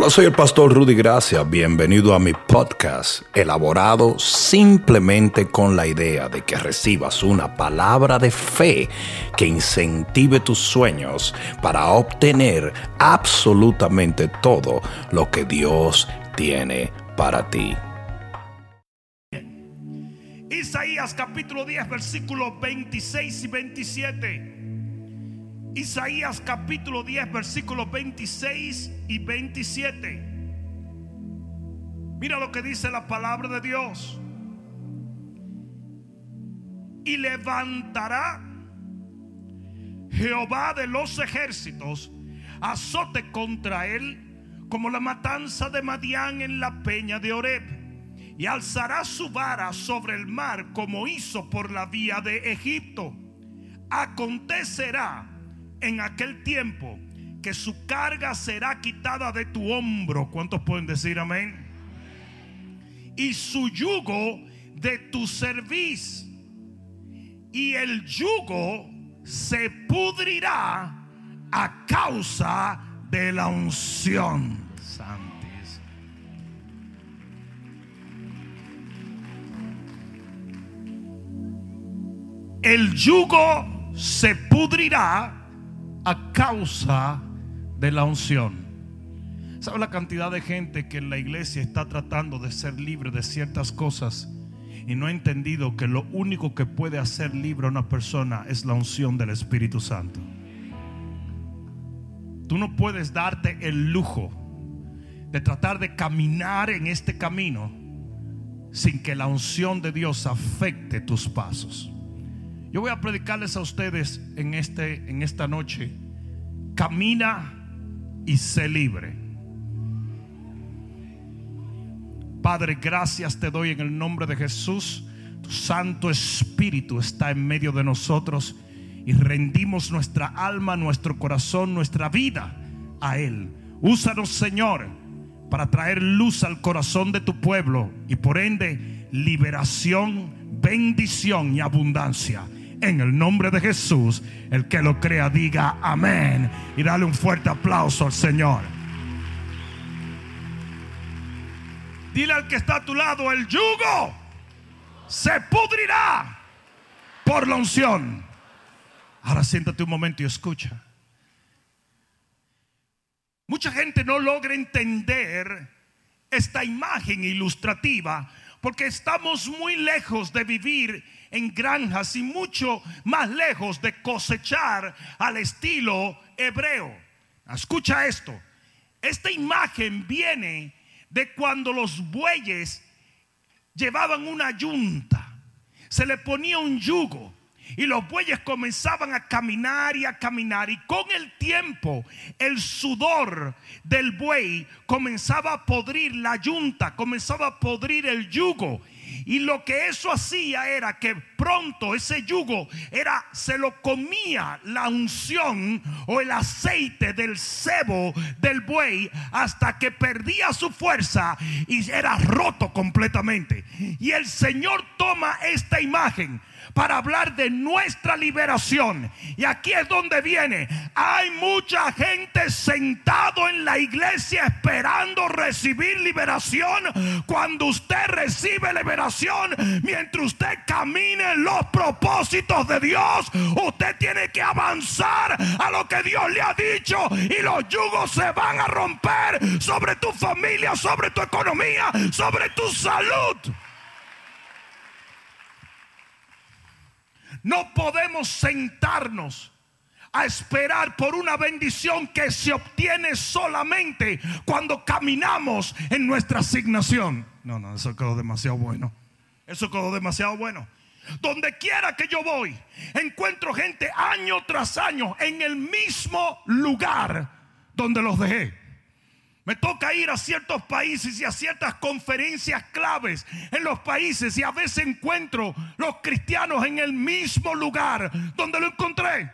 Hola, soy el pastor Rudy Gracia. Bienvenido a mi podcast, elaborado simplemente con la idea de que recibas una palabra de fe que incentive tus sueños para obtener absolutamente todo lo que Dios tiene para ti. Isaías capítulo 10, versículos 26 y 27. Isaías capítulo 10, versículos 26 y 27. Mira lo que dice la palabra de Dios. Y levantará Jehová de los ejércitos azote contra él como la matanza de Madián en la peña de Oreb. Y alzará su vara sobre el mar como hizo por la vía de Egipto. Acontecerá en aquel tiempo que su carga será quitada de tu hombro. ¿Cuántos pueden decir amén? Y su yugo de tu cerviz. Y el yugo se pudrirá a causa de la unción. Santis. El yugo se pudrirá a causa de la unción. ¿Sabe la cantidad de gente que en la iglesia está tratando de ser libre de ciertas cosas y no ha entendido que lo único que puede hacer libre a una persona es la unción del Espíritu Santo? Tú no puedes darte el lujo de tratar de caminar en este camino sin que la unción de Dios afecte tus pasos. Yo voy a predicarles a ustedes en, este, en esta noche. Camina y sé libre. Padre, gracias te doy en el nombre de Jesús. Tu Santo Espíritu está en medio de nosotros y rendimos nuestra alma, nuestro corazón, nuestra vida a Él. Úsanos, Señor, para traer luz al corazón de tu pueblo y por ende liberación, bendición y abundancia en el nombre de Jesús. El que lo crea diga amén. Y dale un fuerte aplauso al Señor. Dile al que está a tu lado, el yugo se pudrirá por la unción. Ahora siéntate un momento y escucha. Mucha gente no logra entender esta imagen ilustrativa porque estamos muy lejos de vivir en granjas y mucho más lejos de cosechar al estilo hebreo. Escucha esto. Esta imagen viene de cuando los bueyes llevaban una yunta. Se le ponía un yugo y los bueyes comenzaban a caminar y a caminar. Y con el tiempo, el sudor del buey comenzaba a podrir la yunta, comenzaba a podrir el yugo. Y lo que eso hacía era que pronto ese yugo era se lo comía la unción o el aceite del cebo del buey hasta que perdía su fuerza y era roto completamente. Y el Señor toma esta imagen para hablar de nuestra liberación. Y aquí es donde viene. Hay mucha gente sentado en la iglesia esperando recibir liberación. Cuando usted recibe liberación, mientras usted camine en los propósitos de Dios, usted tiene que avanzar a lo que Dios le ha dicho y los yugos se van a romper sobre tu familia, sobre tu economía, sobre tu salud. No podemos sentarnos a esperar por una bendición que se obtiene solamente cuando caminamos en nuestra asignación. No, no, eso quedó demasiado bueno. Eso quedó demasiado bueno. Donde quiera que yo voy, encuentro gente año tras año en el mismo lugar donde los dejé. Me toca ir a ciertos países y a ciertas conferencias claves en los países y a veces encuentro los cristianos en el mismo lugar. Donde lo encontré,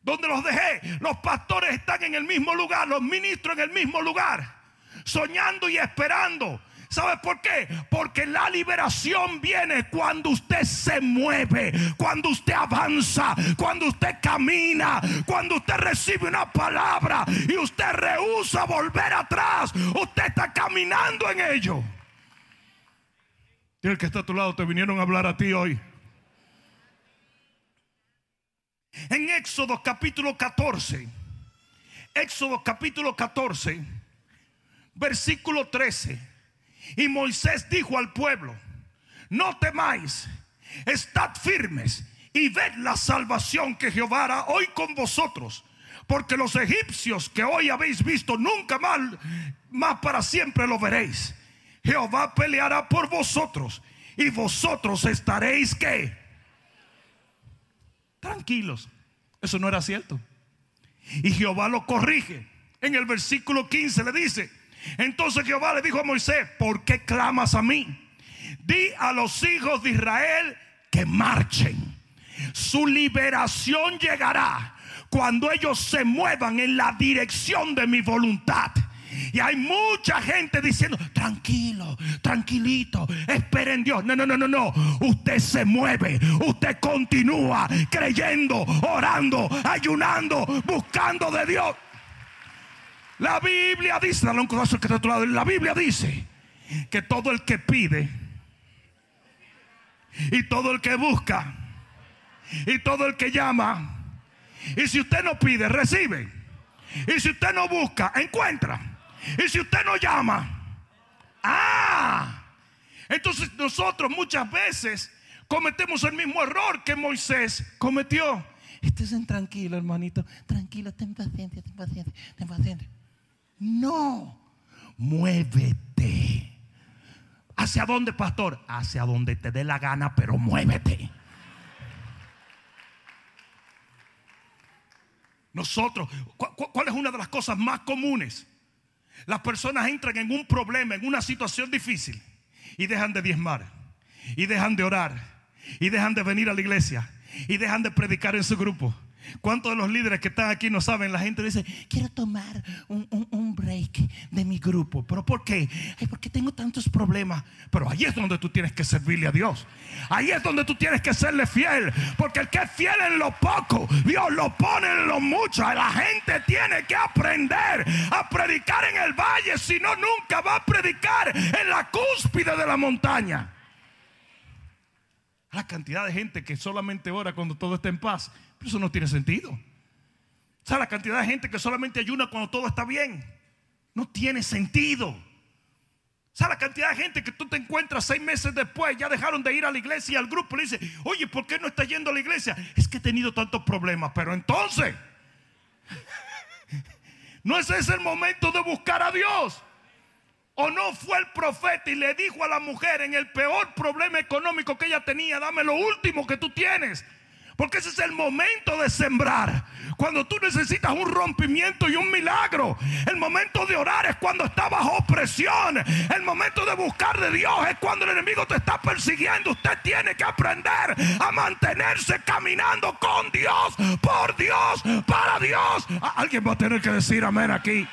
donde los dejé. Los pastores están en el mismo lugar, los ministros en el mismo lugar, soñando y esperando ¿Sabe por qué? Porque la liberación viene cuando usted se mueve, cuando usted avanza, cuando usted camina, cuando usted recibe una palabra y usted rehúsa volver atrás. Usted está caminando en ello. Y el que está a tu lado te vinieron a hablar a ti hoy. En Éxodo capítulo 14, Éxodo capítulo 14, versículo 13. Y Moisés dijo al pueblo, no temáis, estad firmes y ved la salvación que Jehová hará hoy con vosotros. Porque los egipcios que hoy habéis visto, nunca más, más para siempre lo veréis. Jehová peleará por vosotros y vosotros estaréis que tranquilos. Eso no era cierto. Y Jehová lo corrige. En el versículo 15 le dice, entonces Jehová le dijo a Moisés, ¿por qué clamas a mí? Di a los hijos de Israel que marchen. Su liberación llegará cuando ellos se muevan en la dirección de mi voluntad. Y hay mucha gente diciendo, tranquilo, tranquilito, esperen Dios. No, no, no, no, no. Usted se mueve, usted continúa creyendo, orando, ayunando, buscando de Dios. La Biblia dice, dale un que está a tu lado. La Biblia dice que todo el que pide y todo el que busca y todo el que llama. Y si usted no pide, recibe. Y si usted no busca, encuentra. Y si usted no llama, ah, entonces nosotros muchas veces cometemos el mismo error que Moisés cometió. Estén tranquilo, hermanito. Tranquilo, ten paciencia, ten paciencia, ten paciencia. No, muévete. ¿Hacia dónde, pastor? Hacia donde te dé la gana, pero muévete. Nosotros, ¿cuál es una de las cosas más comunes? Las personas entran en un problema, en una situación difícil y dejan de diezmar, y dejan de orar, y dejan de venir a la iglesia, y dejan de predicar en su grupo ¿Cuántos de los líderes que están aquí no saben? La gente dice, quiero tomar un, break de mi grupo. ¿Pero por qué? Ay, porque tengo tantos problemas. Pero ahí es donde tú tienes que servirle a Dios. Ahí es donde tú tienes que serle fiel. Porque el que es fiel en lo poco, Dios lo pone en lo mucho. La gente tiene que aprender a predicar en el valle. Si no, nunca va a predicar en la cúspide de la montaña. La cantidad de gente que solamente ora cuando todo está en paz eso no tiene sentido. O la cantidad de gente que solamente ayuna cuando todo está bien. No tiene sentido. O la cantidad de gente que tú te encuentras seis meses después, ya dejaron de ir a la iglesia y al grupo le dice, oye, ¿por qué no está yendo a la iglesia? Es que he tenido tantos problemas. Pero entonces, no ese es el momento de buscar a Dios. ¿O no fue el profeta y le dijo a la mujer en el peor problema económico que ella tenía, dame lo último que tú tienes? Porque ese es el momento de sembrar. Cuando tú necesitas un rompimiento y un milagro. El momento de orar es cuando está bajo opresión. El momento de buscar de Dios es cuando el enemigo te está persiguiendo. Usted tiene que aprender a mantenerse caminando con Dios, por Dios, para Dios. Alguien va a tener que decir amén aquí.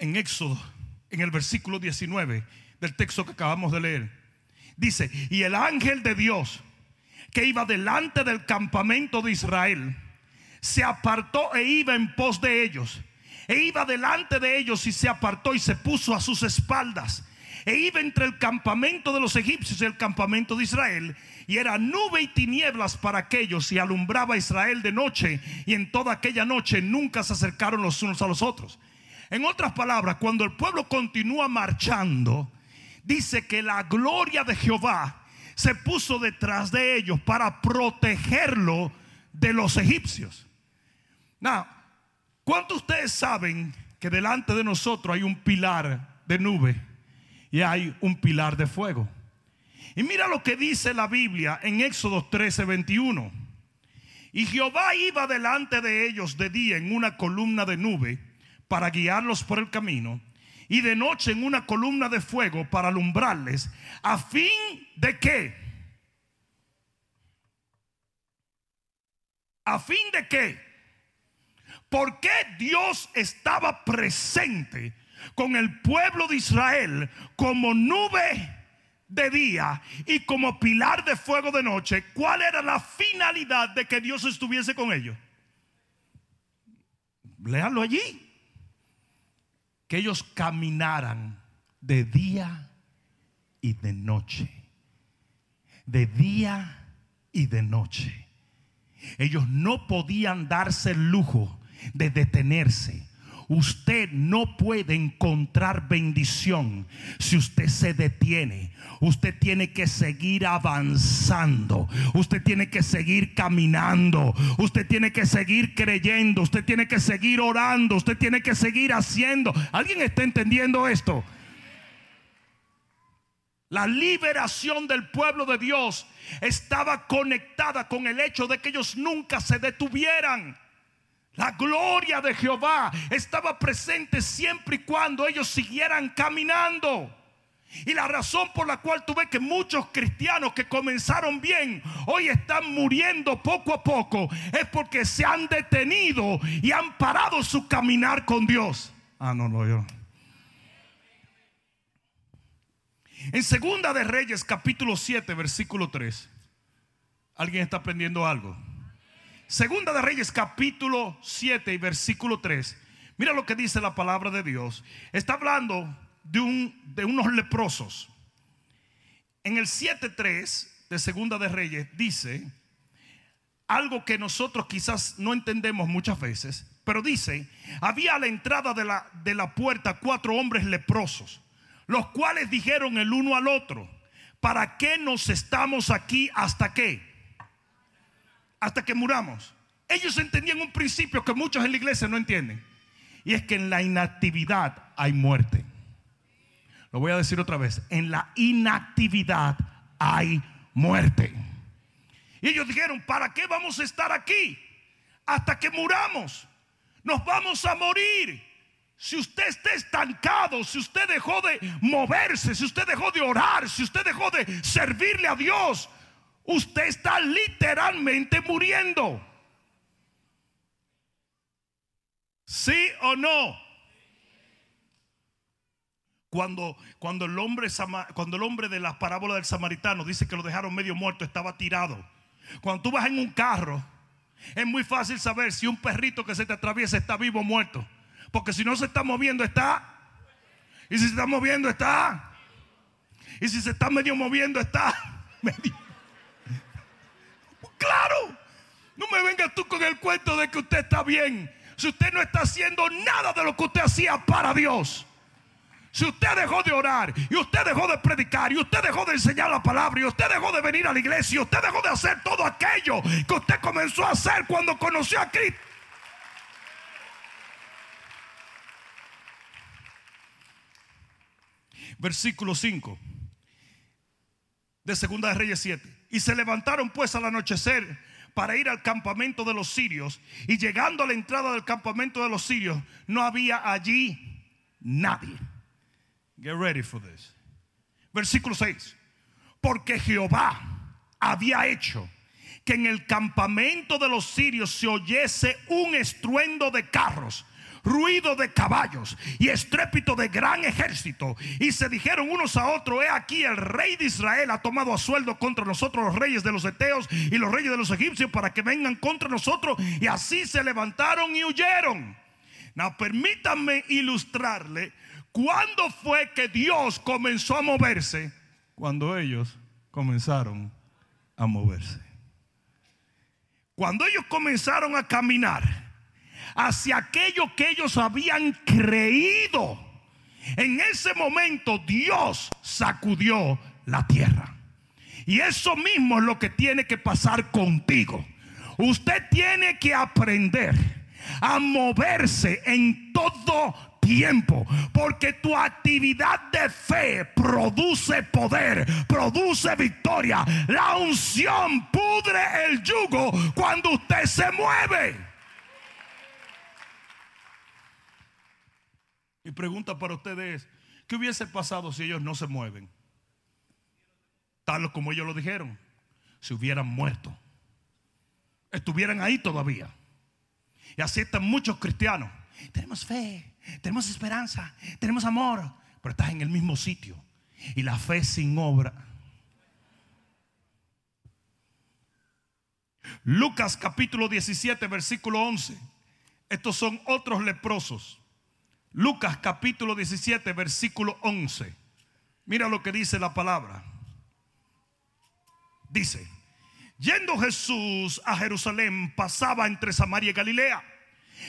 En Éxodo, en el versículo 19 del texto que acabamos de leer. Dice, y el ángel de Dios que iba delante del campamento de Israel, se apartó e iba en pos de ellos. E iba delante de ellos y se apartó y se puso a sus espaldas. E iba entre el campamento de los egipcios y el campamento de Israel. Y era nube y tinieblas para aquellos y alumbraba a Israel de noche. Y en toda aquella noche nunca se acercaron los unos a los otros. En otras palabras, cuando el pueblo continúa marchando, dice que la gloria de Jehová se puso detrás de ellos para protegerlo de los egipcios. Now, ¿cuántos de ustedes saben que delante de nosotros hay un pilar de nube y hay un pilar de fuego? Y mira lo que dice la Biblia en Éxodo 13, 21. Y Jehová iba delante de ellos de día en una columna de nube para guiarlos por el camino y de noche en una columna de fuego para alumbrarles, a fin de que, a fin de que, ¿Por qué Dios estaba presente con el pueblo de Israel como nube de día y como pilar de fuego de noche? ¿Cuál era la finalidad de que Dios estuviese con ellos? Léanlo allí. Que ellos caminaran de día y de noche. De día y de noche. Ellos no podían darse el lujo de detenerse. Usted no puede encontrar bendición si usted se detiene. Usted tiene que seguir avanzando. Usted tiene que seguir caminando. Usted tiene que seguir creyendo. Usted tiene que seguir orando. Usted tiene que seguir haciendo. ¿Alguien está entendiendo esto? La liberación del pueblo de Dios estaba conectada con el hecho de que ellos nunca se detuvieran. La gloria de Jehová estaba presente siempre y cuando ellos siguieran caminando. Y la razón por la cual tú ves que muchos cristianos que comenzaron bien hoy están muriendo poco a poco es porque se han detenido y han parado su caminar con Dios. Ah, no, no, yo. En Segunda de Reyes capítulo 7 versículo 3. ¿Alguien está aprendiendo algo? Segunda de Reyes capítulo 7 y versículo 3. Mira lo que dice la palabra de Dios. Está hablando de, un, de unos leprosos. En el 7.3 de Segunda de Reyes dice algo que nosotros quizás no entendemos muchas veces, pero dice, había a la entrada de la, de la puerta cuatro hombres leprosos, los cuales dijeron el uno al otro, ¿para qué nos estamos aquí hasta qué? Hasta que muramos. Ellos entendían un principio que muchos en la iglesia no entienden. Y es que en la inactividad hay muerte. Lo voy a decir otra vez. En la inactividad hay muerte. Y ellos dijeron, ¿para qué vamos a estar aquí? Hasta que muramos. Nos vamos a morir. Si usted está estancado, si usted dejó de moverse, si usted dejó de orar, si usted dejó de servirle a Dios, usted está literalmente muriendo. ¿Sí o no? Cuando, cuando, el hombre, cuando el hombre de la parábola del samaritano dice que lo dejaron medio muerto, estaba tirado. Cuando tú vas en un carro, es muy fácil saber si un perrito que se te atraviesa está vivo o muerto. Porque si no se está moviendo, está. Y si se está moviendo, está. Y si se está medio moviendo, está. Claro. No me vengas tú con el cuento de que usted está bien. Si usted no está haciendo nada de lo que usted hacía para Dios. Si usted dejó de orar y usted dejó de predicar y usted dejó de enseñar la palabra y usted dejó de venir a la iglesia y usted dejó de hacer todo aquello que usted comenzó a hacer cuando conoció a Cristo. Versículo 5 de Segunda de Reyes 7. Y se levantaron pues al anochecer para ir al campamento de los sirios. Y llegando a la entrada del campamento de los sirios, no había allí nadie. Get ready for this. Versículo 6. Porque Jehová había hecho que en el campamento de los sirios se oyese un estruendo de carros ruido de caballos y estrépito de gran ejército. Y se dijeron unos a otros, he aquí el rey de Israel ha tomado a sueldo contra nosotros los reyes de los eteos y los reyes de los egipcios para que vengan contra nosotros. Y así se levantaron y huyeron. Now, permítanme ilustrarle cuándo fue que Dios comenzó a moverse. Cuando ellos comenzaron a moverse. Cuando ellos comenzaron a caminar hacia aquello que ellos habían creído. En ese momento Dios sacudió la tierra. Y eso mismo es lo que tiene que pasar contigo. Usted tiene que aprender a moverse en todo tiempo, porque tu actividad de fe produce poder, produce victoria. La unción pudre el yugo cuando usted se mueve. Mi pregunta para ustedes es, ¿qué hubiese pasado si ellos no se mueven? Tal como ellos lo dijeron, si hubieran muerto. Estuvieran ahí todavía. Y así están muchos cristianos. Tenemos fe, tenemos esperanza, tenemos amor, pero estás en el mismo sitio. Y la fe sin obra. Lucas capítulo 17, versículo 11. Estos son otros leprosos. Lucas capítulo 17, versículo 11. Mira lo que dice la palabra. Dice, yendo Jesús a Jerusalén, pasaba entre Samaria y Galilea.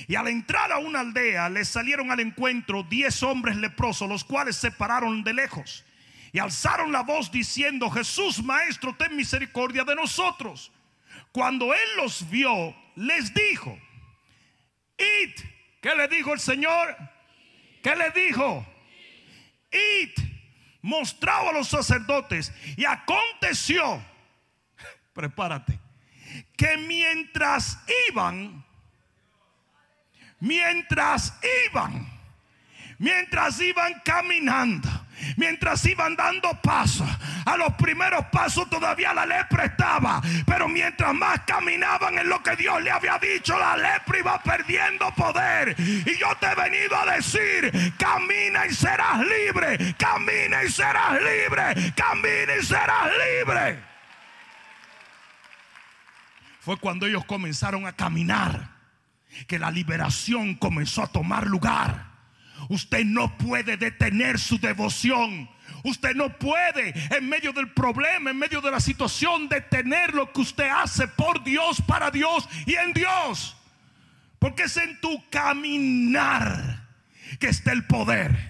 Y al entrar a una aldea le salieron al encuentro diez hombres leprosos, los cuales se pararon de lejos y alzaron la voz diciendo, Jesús, Maestro, ten misericordia de nosotros. Cuando él los vio, les dijo, id, ¿qué le dijo el Señor? ¿Qué le dijo? Id, mostrado a los sacerdotes y aconteció, prepárate, que mientras iban, mientras iban, mientras iban caminando, mientras iban dando pasos. A los primeros pasos todavía la lepra estaba, pero mientras más caminaban en lo que Dios le había dicho, la lepra iba perdiendo poder. Y yo te he venido a decir, camina y serás libre, camina y serás libre, camina y serás libre. Fue cuando ellos comenzaron a caminar que la liberación comenzó a tomar lugar. Usted no puede detener su devoción. Usted no puede en medio del problema, en medio de la situación, detener lo que usted hace por Dios, para Dios y en Dios. Porque es en tu caminar que está el poder.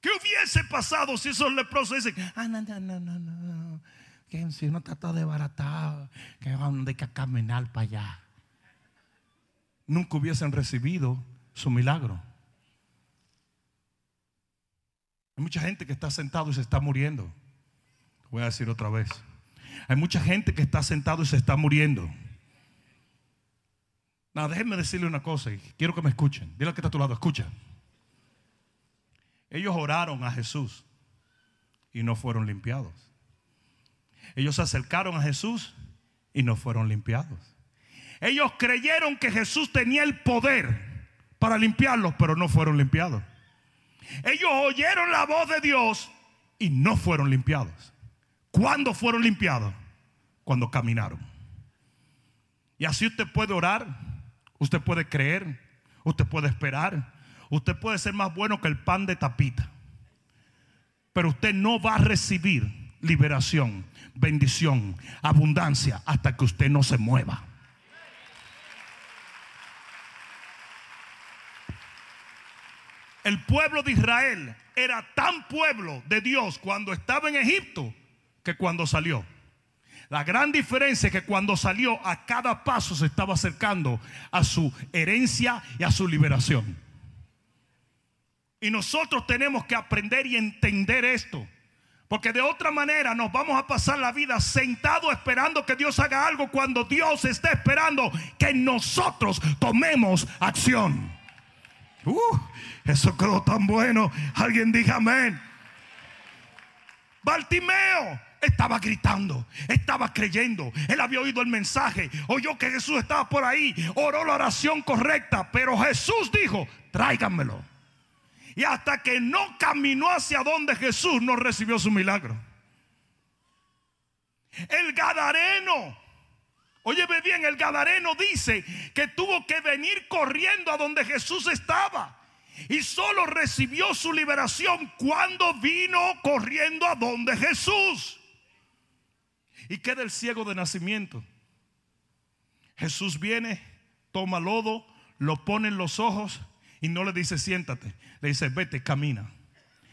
¿Qué hubiese pasado si esos leprosos dicen, ah, no, no, no, no, no, que si uno está todo desbaratado, que hay que caminar para allá? Nunca hubiesen recibido su milagro. Hay mucha gente que está sentado y se está muriendo. Voy a decir otra vez. Hay mucha gente que está sentado y se está muriendo. No, déjenme decirle una cosa y quiero que me escuchen. Dile que está a tu lado, escucha. Ellos oraron a Jesús y no fueron limpiados. Ellos se acercaron a Jesús y no fueron limpiados. Ellos creyeron que Jesús tenía el poder para limpiarlos, pero no fueron limpiados. Ellos oyeron la voz de Dios y no fueron limpiados. ¿Cuándo fueron limpiados? Cuando caminaron. Y así usted puede orar, usted puede creer, usted puede esperar, usted puede ser más bueno que el pan de tapita. Pero usted no va a recibir liberación, bendición, abundancia hasta que usted no se mueva. El pueblo de Israel era tan pueblo de Dios cuando estaba en Egipto que cuando salió. La gran diferencia es que cuando salió a cada paso se estaba acercando a su herencia y a su liberación. Y nosotros tenemos que aprender y entender esto. Porque de otra manera nos vamos a pasar la vida sentado esperando que Dios haga algo cuando Dios está esperando que nosotros tomemos acción. Uh, eso quedó tan bueno. Alguien diga amén. Bartimeo estaba gritando, estaba creyendo. Él había oído el mensaje, oyó que Jesús estaba por ahí, oró la oración correcta, pero Jesús dijo, tráiganmelo. Y hasta que no caminó hacia donde Jesús no recibió su milagro. El Gadareno, oye bien, el Gadareno dice que tuvo que venir corriendo a donde Jesús estaba. Y solo recibió su liberación cuando vino corriendo a donde Jesús. Y queda el ciego de nacimiento. Usted viene, toma lodo, lo pone en los ojos y no le dice siéntate. Le dice vete, camina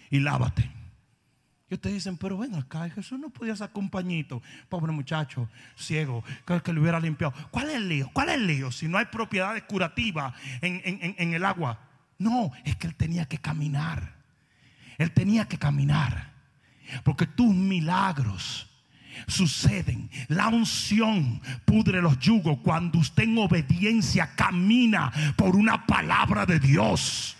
y lávate. Y ustedes dicen, pero ven acá, Jesús no podía sacar un pobre muchacho, ciego, que, que le hubiera limpiado. ¿Cuál es el lío? ¿Cuál es el lío? Si no hay propiedades curativas en, en el agua, no, es que él tenía que caminar. Él tenía que caminar. Porque tus milagros suceden. La unción pudre los yugos cuando usted en obediencia camina por una palabra de Dios.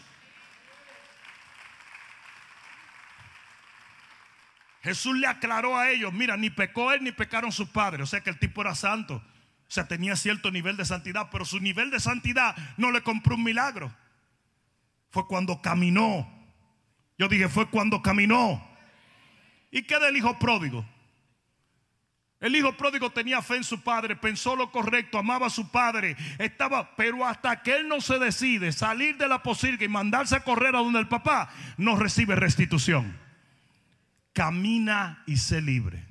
Jesús le aclaró a ellos, mira, ni pecó él ni pecaron sus padres, o sea que el tipo era santo. O sea, tenía cierto nivel de santidad, pero su nivel de santidad no le compró un milagro. Fue cuando caminó. Yo dije, fue cuando caminó. ¿Y qué del hijo pródigo? El hijo pródigo tenía fe en su padre, pensó lo correcto, amaba a su padre, estaba, pero hasta que él no se decide salir de la posilga y mandarse a correr a donde el papá, no recibe restitución. Camina y sé libre.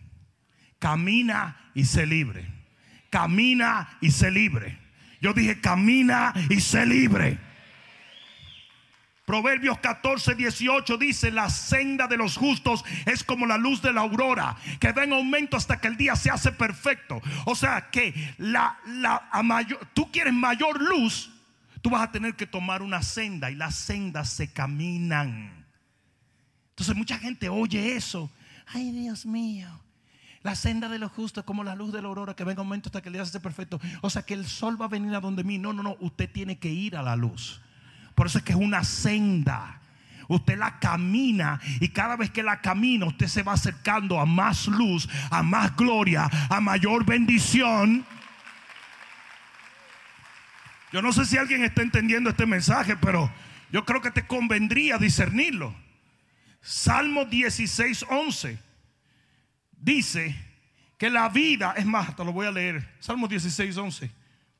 Camina y sé libre. Camina y sé libre. Yo dije, camina y sé libre. Proverbios 14, 18 dice, la senda de los justos es como la luz de la aurora, que va en aumento hasta que el día se hace perfecto. O sea que la, la, mayor, tú quieres mayor luz, tú vas a tener que tomar una senda y las sendas se caminan. Entonces mucha gente oye eso. Ay Dios mío. La senda de los justos como la luz de la aurora que venga un momento hasta que el día se perfecto. O sea que el sol va a venir a donde mí. No, no, no. Usted tiene que ir a la luz. Por eso es que es una senda. Usted la camina y cada vez que la camina usted se va acercando a más luz, a más gloria, a mayor bendición. Yo no sé si alguien está entendiendo este mensaje, pero yo creo que te convendría discernirlo. Salmo 16, 11 dice que la vida, es más, te lo voy a leer. Salmo 16, 11,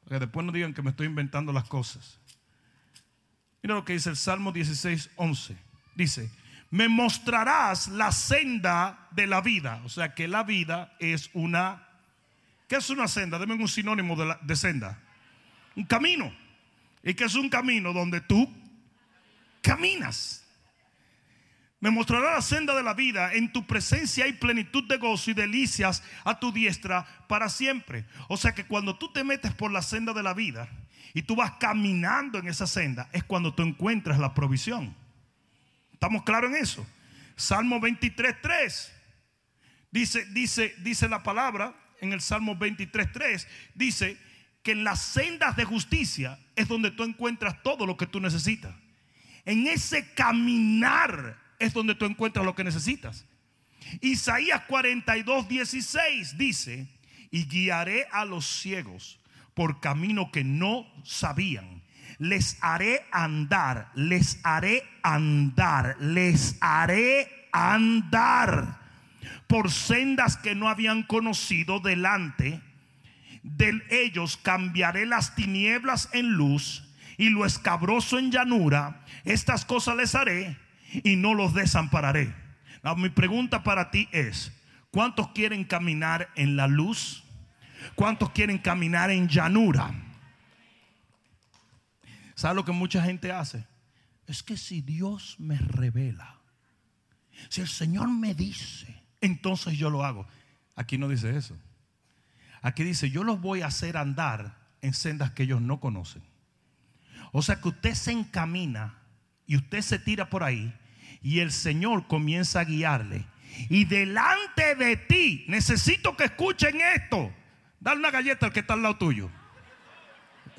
para que después no digan que me estoy inventando las cosas. Mira lo que dice el Salmo 16, 11. Dice, me mostrarás la senda de la vida. O sea que la vida es una... ¿Qué es una senda? Deme un sinónimo de, de senda. Un camino. ¿Y qué es un camino? Donde tú caminas. Me mostrará la senda de la vida. En tu presencia hay plenitud de gozo y delicias a tu diestra para siempre. O sea que cuando tú te metes por la senda de la vida, y tú vas caminando en esa senda, es cuando tú encuentras la provisión. ¿Estamos claros en eso? Salmo 23.3 dice, dice, dice la palabra en el Salmo 23.3, dice que en las sendas de justicia es donde tú encuentras todo lo que tú necesitas. En ese caminar es donde tú encuentras lo que necesitas. Isaías 42.16 dice, y guiaré a los ciegos por camino que no sabían. Les haré andar, les haré andar, les haré andar por sendas que no habían conocido delante de ellos. Cambiaré las tinieblas en luz y lo escabroso en llanura. Estas cosas les haré y no los desampararé. mi pregunta para ti es, ¿cuántos quieren caminar en la luz? ¿Cuántos quieren caminar en llanura? ¿Sabe lo que mucha gente hace? Es que si Dios me revela, si el Señor me dice, entonces yo lo hago. Aquí no dice eso. Aquí dice, yo los voy a hacer andar en sendas que ellos no conocen. O sea que usted se encamina y usted se tira por ahí y el Señor comienza a guiarle. Y delante de ti, necesito que escuchen esto. Dale una galleta al que está al lado tuyo.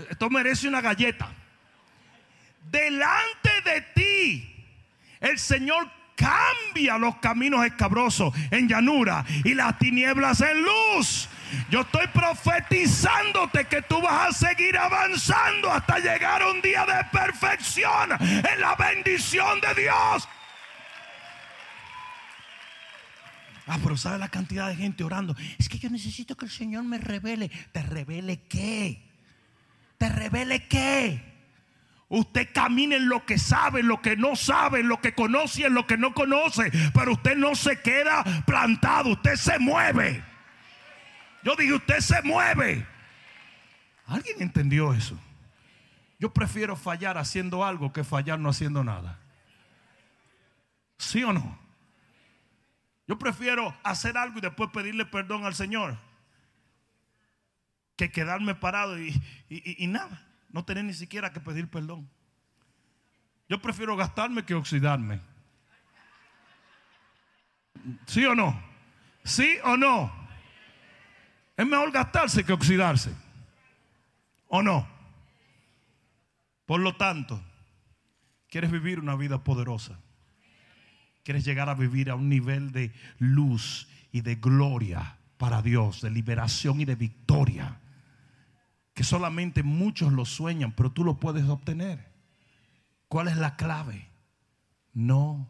Esto merece una galleta. Delante de ti, el Señor cambia los caminos escabrosos en llanura y las tinieblas en luz. Yo estoy profetizándote que tú vas a seguir avanzando hasta llegar a un día de perfección en la bendición de Dios. Ah, pero ¿sabe la cantidad de gente orando? Es que yo necesito que el Señor me revele. ¿Te revele qué? ¿Te revele qué? Usted camina en lo que sabe, en lo que no sabe, en lo que conoce en lo que no conoce. Pero usted no se queda plantado, usted se mueve. Yo dije, usted se mueve. ¿Alguien entendió eso? Yo prefiero fallar haciendo algo que fallar no haciendo nada. ¿Sí o no? Yo prefiero hacer algo y después pedirle perdón al Señor que quedarme parado y, nada, no tener ni siquiera que pedir perdón. Yo prefiero gastarme que oxidarme. ¿Sí o no? ¿Sí o no? Es mejor gastarse que oxidarse. ¿O no? Por lo tanto, ¿quieres vivir una vida poderosa? quieres llegar a vivir a un nivel de luz y de gloria para Dios, de liberación y de victoria, que solamente muchos lo sueñan, pero tú lo puedes obtener. ¿Cuál es la clave? No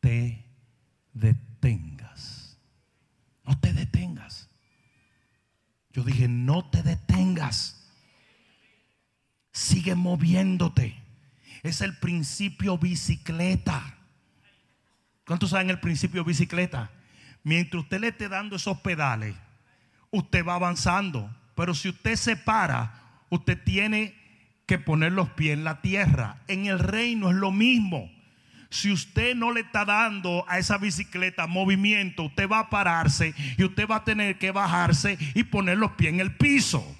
te detengas. No te detengas. Yo dije, no te detengas. Sigue moviéndote. Es el principio bicicleta. ¿Cuántos saben el principio bicicleta? Mientras usted le esté dando esos pedales, usted va avanzando. Pero si usted se para, usted tiene que poner los pies en la tierra. En el reino es lo mismo. Si usted no le está dando a esa bicicleta movimiento, usted va a pararse y usted va a tener que bajarse y poner los pies en el piso.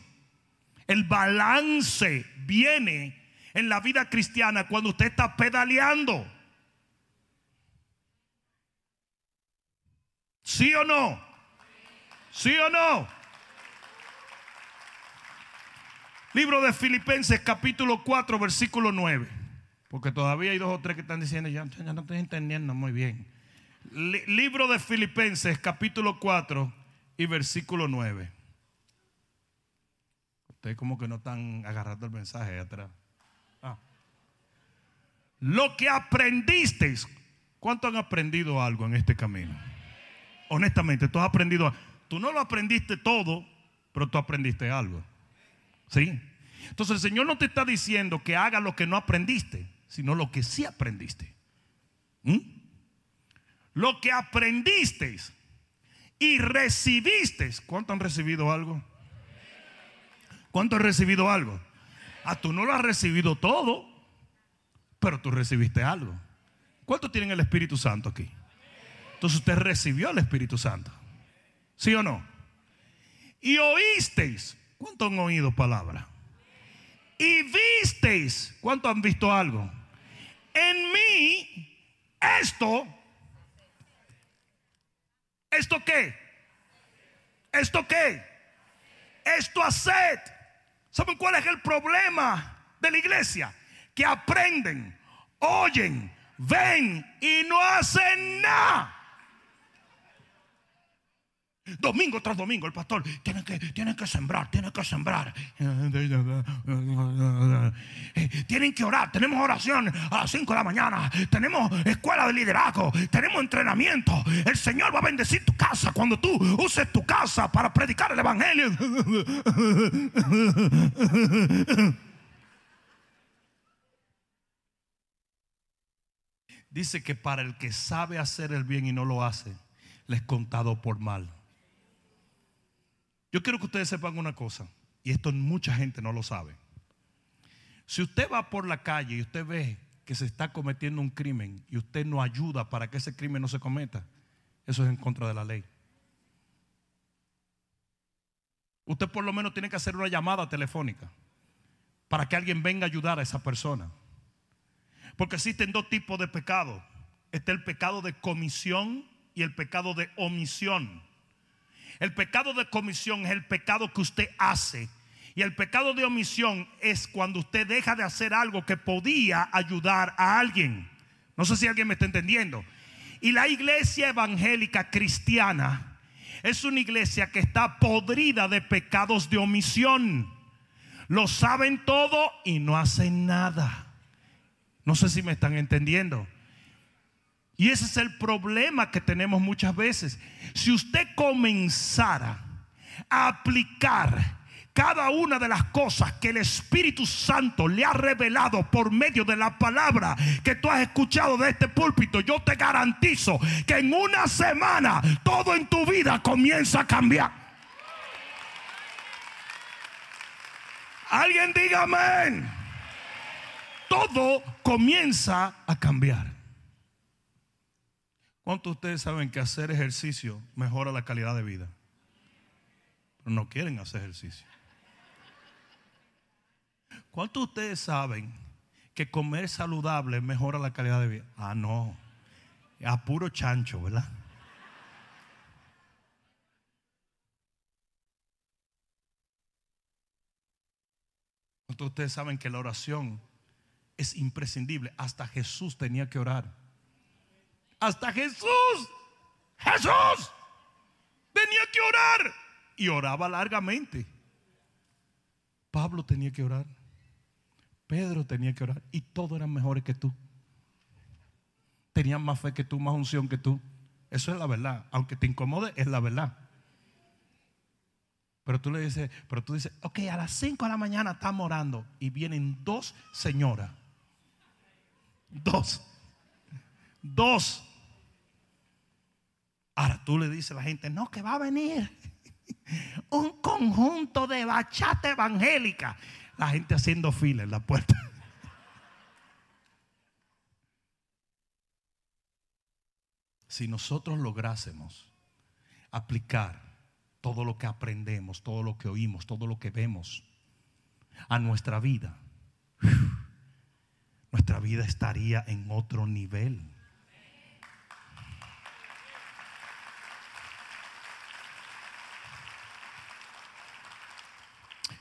El balance viene en la vida cristiana cuando usted está pedaleando. ¿Sí o no? ¿Sí o no? Libro de Filipenses capítulo 4 versículo 9. Porque todavía hay dos o tres que están diciendo, ya, no estoy entendiendo muy bien. libro de Filipenses capítulo 4 y versículo 9. Ustedes como que no están agarrando el mensaje atrás. Ah. Lo que aprendisteis. ¿Cuánto han aprendido algo en este camino? Honestamente, tú has aprendido. Tú no lo aprendiste todo, pero tú aprendiste algo. ¿Sí? Entonces el Señor no te está diciendo que haga lo que no aprendiste, sino lo que sí aprendiste. ¿Mm? Lo que aprendisteis y recibisteis. ¿Cuánto han recibido algo? ¿Cuánto has recibido algo? Ah, tú no lo has recibido todo, pero tú recibiste algo. ¿Cuántos tienen el Espíritu Santo aquí? Entonces usted recibió el Espíritu Santo. ¿Sí o no? Y oísteis. ¿Cuántos han oído palabra? Y visteis. ¿Cuántos han visto algo? En mí, esto. ¿Esto qué? ¿Esto qué? Esto haced ¿Saben cuál es el problema de la iglesia? Que aprenden, oyen, ven y no hacen nada. Domingo tras domingo el pastor tiene que, tiene que sembrar, tiene que sembrar. Tienen que orar, tenemos oración a las 5 de la mañana, tenemos escuela de liderazgo, tenemos entrenamiento. El Señor va a bendecir tu casa cuando tú uses tu casa para predicar el Evangelio. Dice que para el que sabe hacer el bien y no lo hace, le es contado por mal. Yo quiero que ustedes sepan una cosa, y esto mucha gente no lo sabe. Si usted va por la calle y usted ve que se está cometiendo un crimen y usted no ayuda para que ese crimen no se cometa, eso es en contra de la ley. Usted por lo menos tiene que hacer una llamada telefónica para que alguien venga a ayudar a esa persona. Porque existen dos tipos de pecado. Está el pecado de comisión y el pecado de omisión. El pecado de comisión es el pecado que usted hace. Y el pecado de omisión es cuando usted deja de hacer algo que podía ayudar a alguien. No sé si alguien me está entendiendo. Y la iglesia evangélica cristiana es una iglesia que está podrida de pecados de omisión. Lo saben todo y no hacen nada. No sé si me están entendiendo. Y ese es el problema que tenemos muchas veces. Si usted comenzara a aplicar cada una de las cosas que el Espíritu Santo le ha revelado por medio de la palabra que tú has escuchado de este púlpito, yo te garantizo que en una semana todo en tu vida comienza a cambiar. Alguien diga amén. Todo comienza a cambiar. ¿Cuántos de ustedes saben que hacer ejercicio mejora la calidad de vida? Pero no quieren hacer ejercicio. ¿Cuántos de ustedes saben que comer saludable mejora la calidad de vida? Ah, no. A puro chancho, ¿verdad? ¿Cuántos de ustedes saben que la oración es imprescindible? Hasta Jesús tenía que orar. Hasta Jesús, Jesús, tenía que orar. Y oraba largamente. Pablo tenía que orar. Pedro tenía que orar. Y todos eran mejores que tú. Tenían más fe que tú, más unción que tú. Eso es la verdad. Aunque te incomode, es la verdad. Pero tú le dices, pero tú dices, ok, a las 5 de la mañana estamos orando. Y vienen dos señoras. Dos. Dos. Ahora tú le dices a la gente, no, que va a venir un conjunto de bachata evangélica. La gente haciendo fila en la puerta. Si nosotros lográsemos aplicar todo lo que aprendemos, todo lo que oímos, todo lo que vemos a nuestra vida, nuestra vida estaría en otro nivel.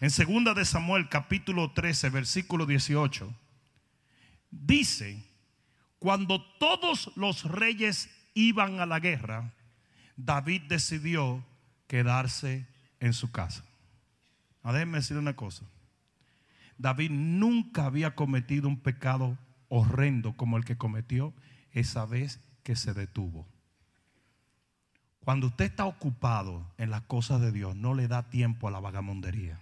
En segunda de Samuel capítulo 13 versículo 18 dice, cuando todos los reyes iban a la guerra, David decidió quedarse en su casa. A déjenme decir una cosa. David nunca había cometido un pecado horrendo como el que cometió esa vez que se detuvo. Cuando usted está ocupado en las cosas de Dios, no le da tiempo a la vagamondería.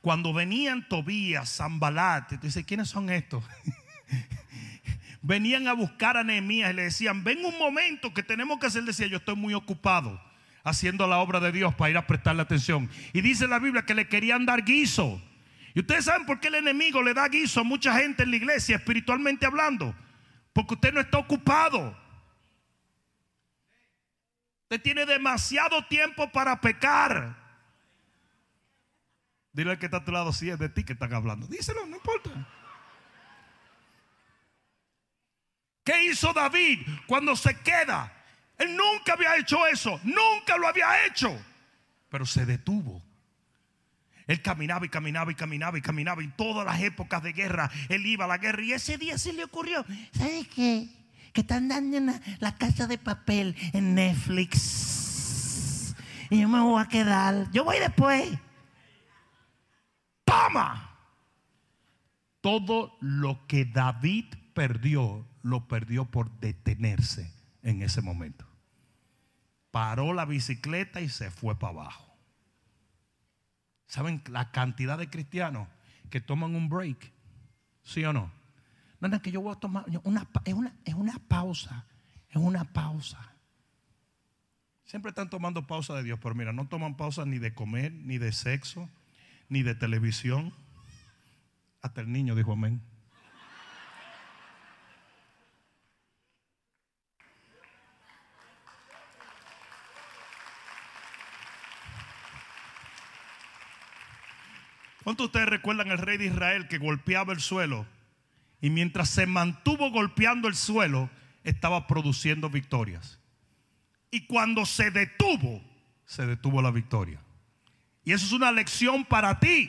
Cuando venían Tobías, Zambalat, dice, ¿quiénes son estos? venían a buscar a Nehemías y le decían, ven un momento que tenemos que hacer, decía, yo estoy muy ocupado haciendo la obra de Dios para ir a prestarle atención. Y dice la Biblia que le querían dar guiso. Y ustedes saben por qué el enemigo le da guiso a mucha gente en la iglesia, espiritualmente hablando. Porque usted no está ocupado. Usted tiene demasiado tiempo para pecar. Dile al que está a tu lado si es de ti que están hablando. Díselo, no importa. ¿Qué hizo David cuando se queda? Él nunca había hecho eso, nunca lo había hecho, pero se detuvo. Él caminaba y caminaba y caminaba y caminaba. En todas las épocas de guerra, él iba a la guerra y ese día se le ocurrió, ¿sabes qué? Que están dando la, la casa de papel en Netflix. Y yo me voy a quedar, yo voy después toma. Todo lo que David perdió, lo perdió por detenerse en ese momento. Paró la bicicleta y se fue para abajo. ¿Saben la cantidad de cristianos que toman un break? ¿Sí o no? No, no, que yo voy a tomar una, es, una, es una pausa, es una pausa. Siempre están tomando pausa de Dios, pero mira, no toman pausa ni de comer, ni de sexo, ni de televisión. Hasta el niño dijo amén. ¿Cuántos de ustedes recuerdan el rey de Israel que golpeaba el suelo? Y mientras se mantuvo golpeando el suelo, estaba produciendo victorias. Y cuando se detuvo, se detuvo la victoria. Y eso es una lección para ti.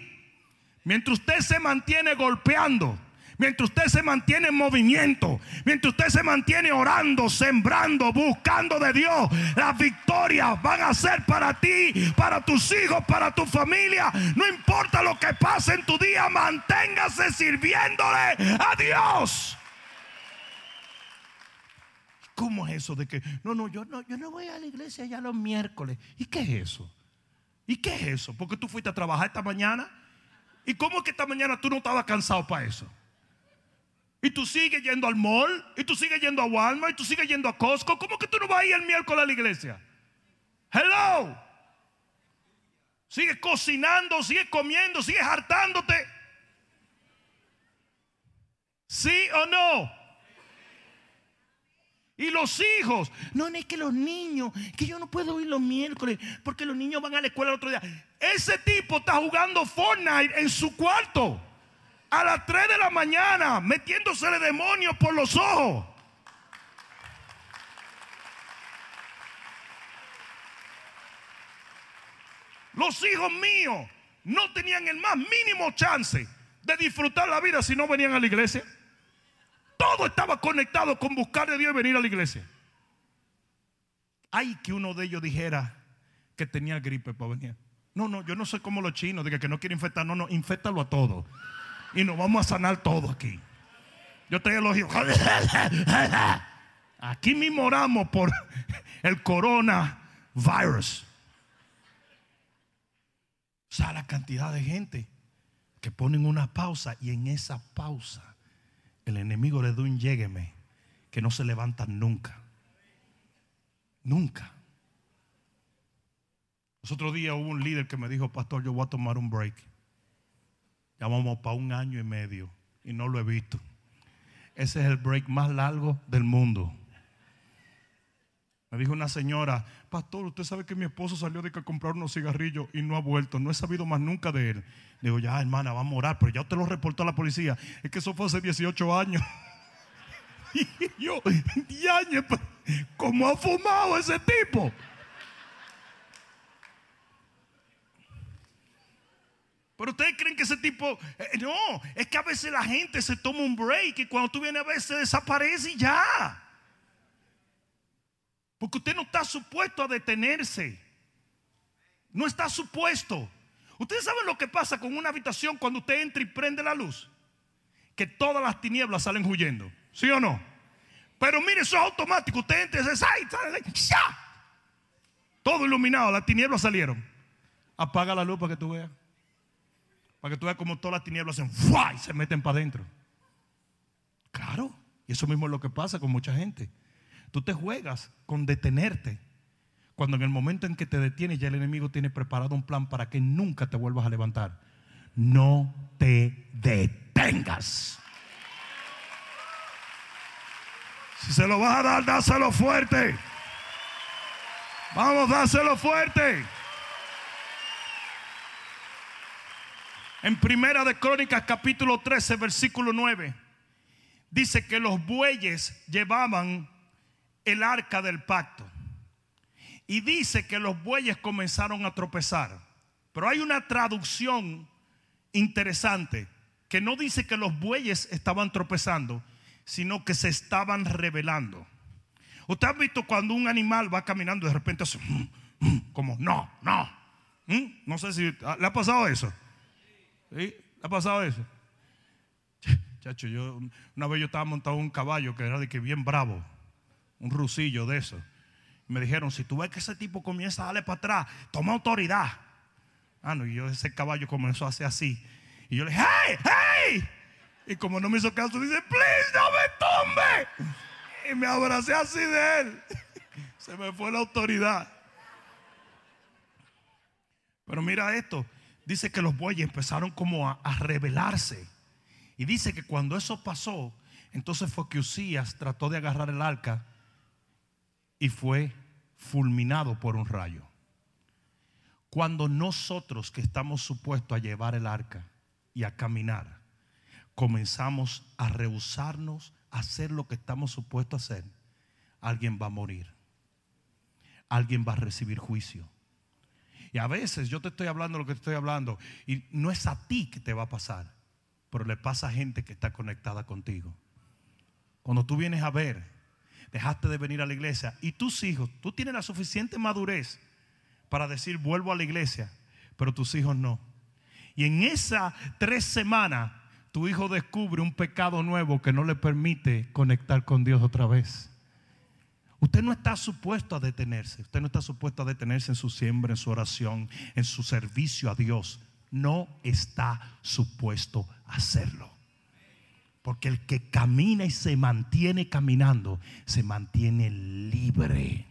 Mientras usted se mantiene golpeando, mientras usted se mantiene en movimiento, mientras usted se mantiene orando, sembrando, buscando de Dios, las victorias van a ser para ti, para tus hijos, para tu familia. No importa lo que pase en tu día, manténgase sirviéndole a Dios. ¿Cómo es eso de que no, no, yo no, yo no voy a la iglesia ya los miércoles? ¿Y qué es eso? ¿Y qué es eso? Porque tú fuiste a trabajar esta mañana. ¿Y cómo es que esta mañana tú no estabas cansado para eso? Y tú sigues yendo al mall, y tú sigues yendo a Walmart, y tú sigues yendo a Costco. ¿Cómo que tú no vas a ir el miércoles a la iglesia? Hello. Sigues cocinando, sigues comiendo, sigues hartándote. ¿Sí o no? Y los hijos, no, es que los niños, que yo no puedo ir los miércoles porque los niños van a la escuela el otro día. Ese tipo está jugando Fortnite en su cuarto a las 3 de la mañana, metiéndosele demonios por los ojos. Los hijos míos no tenían el más mínimo chance de disfrutar la vida si no venían a la iglesia. Todo estaba conectado con buscar a Dios y venir a la iglesia. Ay, que uno de ellos dijera que tenía gripe para venir. No, no, yo no soy como los chinos, de que no quiere infectar. No, no, infectalo a todo. Y nos vamos a sanar todo aquí. Yo te elogio. Aquí mismo oramos por el coronavirus. O sea, la cantidad de gente que ponen una pausa y en esa pausa el enemigo le da un llégueme que no se levanta nunca. Nunca. Los otros días hubo un líder que me dijo, pastor, yo voy a tomar un break. Ya vamos para un año y medio y no lo he visto. Ese es el break más largo del mundo. Me dijo una señora, pastor, usted sabe que mi esposo salió de que comprar unos cigarrillos y no ha vuelto, no he sabido más nunca de él. Digo, ya hermana, va a morar, pero ya usted lo reportó a la policía. Es que eso fue hace 18 años. y yo, 10 años, ¿cómo ha fumado ese tipo? Pero ustedes creen que ese tipo, eh, no, es que a veces la gente se toma un break y cuando tú vienes a ver se desaparece y ya. Porque usted no está supuesto a detenerse. No está supuesto. Ustedes saben lo que pasa con una habitación cuando usted entra y prende la luz. Que todas las tinieblas salen huyendo. ¿Sí o no? Pero mire, eso es automático. Usted entra y dice, ¡ay! ¡Ya! Todo iluminado, las tinieblas salieron. Apaga la luz para que tú veas. Para que tú veas como todas las tinieblas hacen y se meten para adentro. Claro. Y eso mismo es lo que pasa con mucha gente. Tú te juegas con detenerte. Cuando en el momento en que te detienes ya el enemigo tiene preparado un plan para que nunca te vuelvas a levantar. No te detengas. Si se lo vas a dar, dáselo fuerte. Vamos, dáselo fuerte. En Primera de Crónicas capítulo 13, versículo 9, dice que los bueyes llevaban el arca del pacto. Y dice que los bueyes comenzaron a tropezar. Pero hay una traducción interesante que no dice que los bueyes estaban tropezando, sino que se estaban revelando. Usted ha visto cuando un animal va caminando de repente hace mm, mm, como no, no. ¿Mm? No sé si le ha pasado eso. ¿Sí? ¿Le ha pasado eso? Chacho, yo una vez yo estaba montado en un caballo que era de que bien bravo un rusillo de eso. Me dijeron, si tú ves que ese tipo comienza a darle para atrás, toma autoridad. Ah, no, y yo ese caballo comenzó a hacer así. Y yo le dije, ¡hey! ¡hey! Y como no me hizo caso, dice, ¡please, no me tumbe! Y me abracé así de él. Se me fue la autoridad. Pero mira esto. Dice que los bueyes empezaron como a, a rebelarse. Y dice que cuando eso pasó, entonces fue que Usías trató de agarrar el arca y fue fulminado por un rayo. Cuando nosotros que estamos supuestos a llevar el arca y a caminar, comenzamos a rehusarnos a hacer lo que estamos supuestos a hacer, alguien va a morir. Alguien va a recibir juicio. Y a veces yo te estoy hablando lo que te estoy hablando y no es a ti que te va a pasar, pero le pasa a gente que está conectada contigo. Cuando tú vienes a ver dejaste de venir a la iglesia y tus hijos, tú tienes la suficiente madurez para decir vuelvo a la iglesia, pero tus hijos no. Y en esas tres semanas tu hijo descubre un pecado nuevo que no le permite conectar con Dios otra vez. Usted no está supuesto a detenerse. Usted no está supuesto a detenerse en su siembra, en su oración, en su servicio a Dios. No está supuesto a hacerlo. Porque el que camina y se mantiene caminando, se mantiene libre.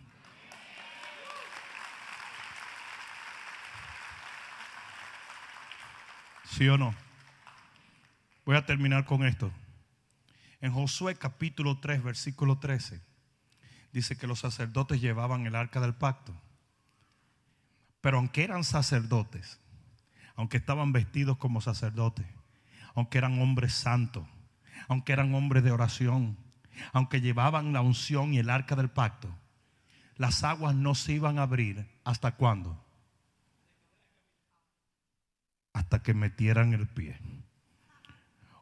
¿Sí o no? Voy a terminar con esto. En Josué capítulo 3, versículo 13, dice que los sacerdotes llevaban el arca del pacto. Pero aunque eran sacerdotes, aunque estaban vestidos como sacerdotes, aunque eran hombres santos, aunque eran hombres de oración, aunque llevaban la unción y el arca del pacto, las aguas no se iban a abrir hasta cuándo? Hasta que metieran el pie.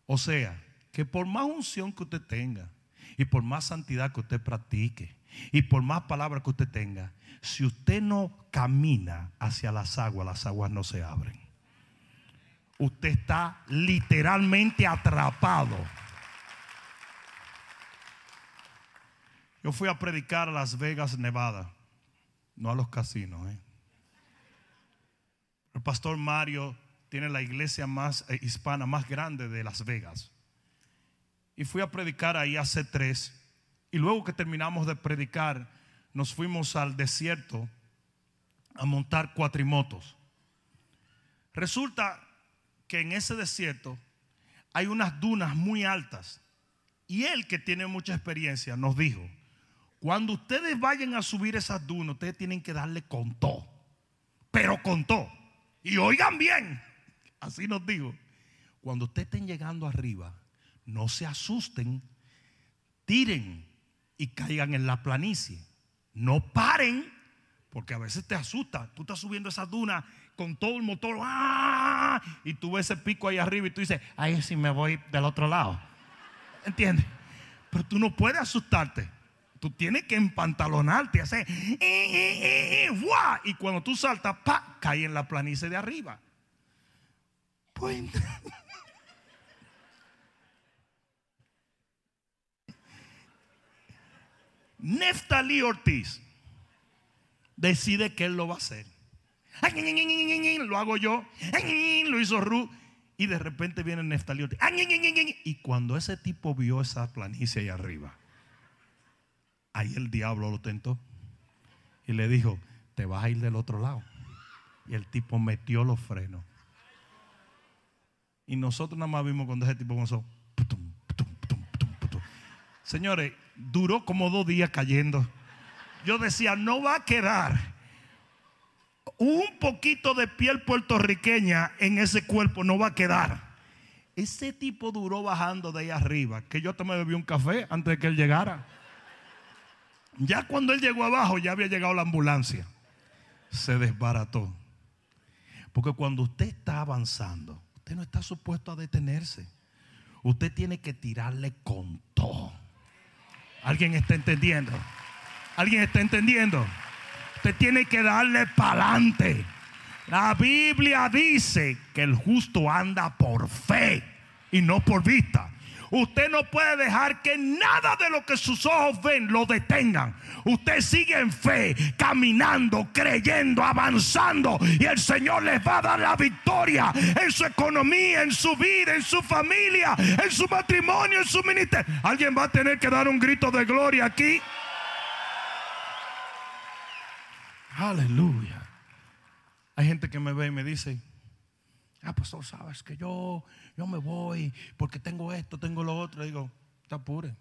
O sea, que por más unción que usted tenga y por más santidad que usted practique Y por más palabras que usted tenga, si usted no camina hacia las aguas, las aguas no se abren. Usted está literalmente atrapado. Yo fui a predicar a Las Vegas, Nevada, no a los casinos. ¿eh? El pastor Mario tiene la iglesia más eh, hispana más grande de Las Vegas. Y fui a predicar ahí hace tres. Y luego que terminamos de predicar, nos fuimos al desierto a montar cuatrimotos. Resulta que en ese desierto hay unas dunas muy altas. Y él que tiene mucha experiencia nos dijo, cuando ustedes vayan a subir esas dunas, ustedes tienen que darle con todo. Pero con todo. Y oigan bien, así nos digo. Cuando ustedes estén llegando arriba, no se asusten, tiren y caigan en la planicie. No paren, porque a veces te asusta. Tú estás subiendo esas dunas con todo el motor, ¡ah! y tú ves ese pico ahí arriba y tú dices, ahí sí me voy del otro lado. ¿Entiendes? Pero tú no puedes asustarte. Tú tienes que empantalonarte, hacer eh, eh, eh, y cuando tú saltas, pa, cae en la planicie de arriba. Pues, Neftali Ortiz decide que él lo va a hacer. Lo hago yo, lo hizo Ruth. Y de repente viene Neftali Ortiz. Y cuando ese tipo vio esa planicie ahí arriba, Ahí el diablo lo tentó y le dijo, te vas a ir del otro lado. Y el tipo metió los frenos. Y nosotros nada más vimos cuando ese tipo comenzó. Señores, duró como dos días cayendo. Yo decía, no va a quedar un poquito de piel puertorriqueña en ese cuerpo, no va a quedar. Ese tipo duró bajando de ahí arriba, que yo también bebí un café antes de que él llegara. Ya cuando él llegó abajo, ya había llegado la ambulancia. Se desbarató. Porque cuando usted está avanzando, usted no está supuesto a detenerse. Usted tiene que tirarle con todo. ¿Alguien está entendiendo? ¿Alguien está entendiendo? Usted tiene que darle para adelante. La Biblia dice que el justo anda por fe y no por vista. Usted no puede dejar que nada de lo que sus ojos ven lo detengan. Usted sigue en fe, caminando, creyendo, avanzando. Y el Señor les va a dar la victoria en su economía, en su vida, en su familia, en su matrimonio, en su ministerio. Alguien va a tener que dar un grito de gloria aquí. Aleluya. Hay gente que me ve y me dice, ah, pastor, sabes que yo, yo me voy porque tengo esto, tengo lo otro. Digo, está pure.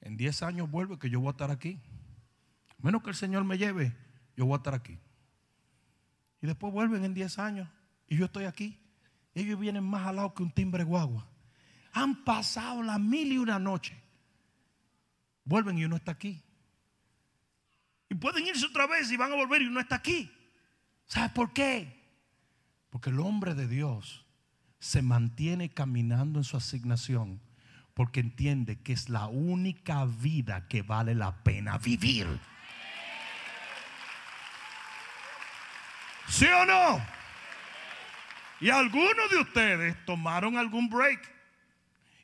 En 10 años vuelve que yo voy a estar aquí. Menos que el Señor me lleve, yo voy a estar aquí. Y después vuelven en 10 años y yo estoy aquí. Ellos vienen más al lado que un timbre guagua. Han pasado las mil y una noche. Vuelven y uno está aquí. Y pueden irse otra vez y van a volver y uno está aquí. ¿Sabes por qué? Porque el hombre de Dios se mantiene caminando en su asignación porque entiende que es la única vida que vale la pena vivir. ¿Sí o no? Y algunos de ustedes tomaron algún break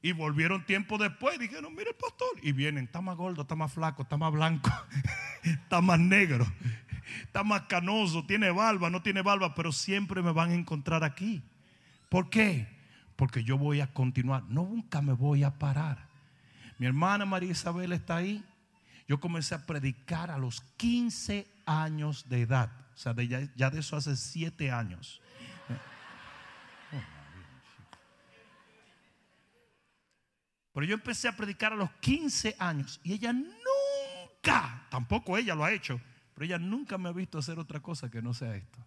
y volvieron tiempo después y dijeron, mire pastor, y vienen, está más gordo, está más flaco, está más blanco, está más negro, está más canoso, tiene barba, no tiene barba, pero siempre me van a encontrar aquí. ¿Por qué? Porque yo voy a continuar, nunca me voy a parar. Mi hermana María Isabel está ahí. Yo comencé a predicar a los 15 años de edad. O sea, ya, de eso hace 7 años. Pero yo empecé a predicar a los 15 años y ella nunca, tampoco ella lo ha hecho, pero ella nunca me ha visto hacer otra cosa que no sea esto.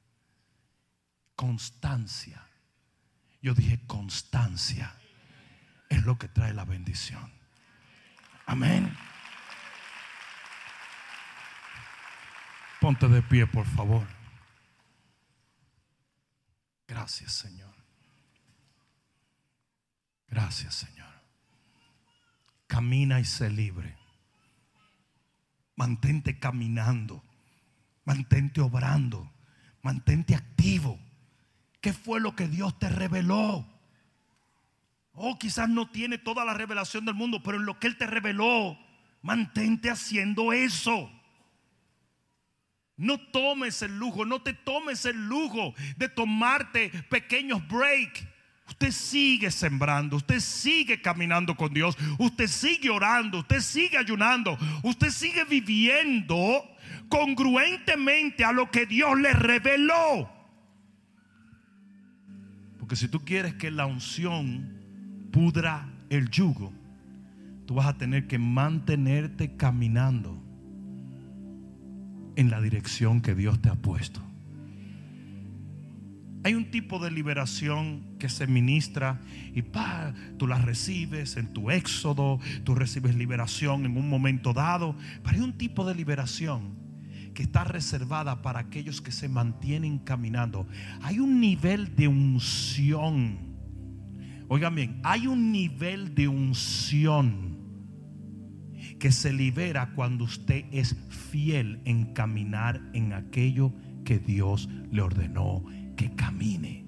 Constancia. Yo dije, constancia es lo que trae la bendición. Amén. Ponte de pie, por favor. Gracias, Señor. Gracias, Señor. Camina y sé libre. Mantente caminando. Mantente obrando. Mantente activo. ¿Qué fue lo que Dios te reveló? Oh, quizás no tiene toda la revelación del mundo, pero en lo que Él te reveló, mantente haciendo eso. No tomes el lujo, no te tomes el lujo de tomarte pequeños breaks. Usted sigue sembrando, usted sigue caminando con Dios, usted sigue orando, usted sigue ayunando, usted sigue viviendo congruentemente a lo que Dios le reveló. Porque si tú quieres que la unción pudra el yugo, tú vas a tener que mantenerte caminando en la dirección que Dios te ha puesto. Hay un tipo de liberación que se ministra y pa, tú la recibes en tu éxodo, tú recibes liberación en un momento dado, pero hay un tipo de liberación que está reservada para aquellos que se mantienen caminando. Hay un nivel de unción. Oigan bien, hay un nivel de unción que se libera cuando usted es fiel en caminar en aquello que Dios le ordenó que camine.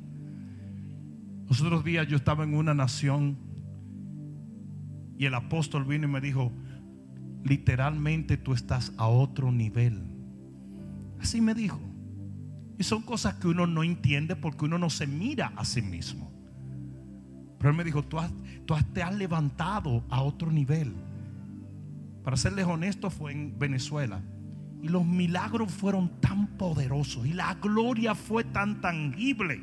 Los otros días yo estaba en una nación y el apóstol vino y me dijo, literalmente tú estás a otro nivel. Así me dijo. Y son cosas que uno no entiende porque uno no se mira a sí mismo. Pero él me dijo, tú, tú te has levantado a otro nivel. Para serles honesto, fue en Venezuela. Y los milagros fueron tan poderosos y la gloria fue tan tangible.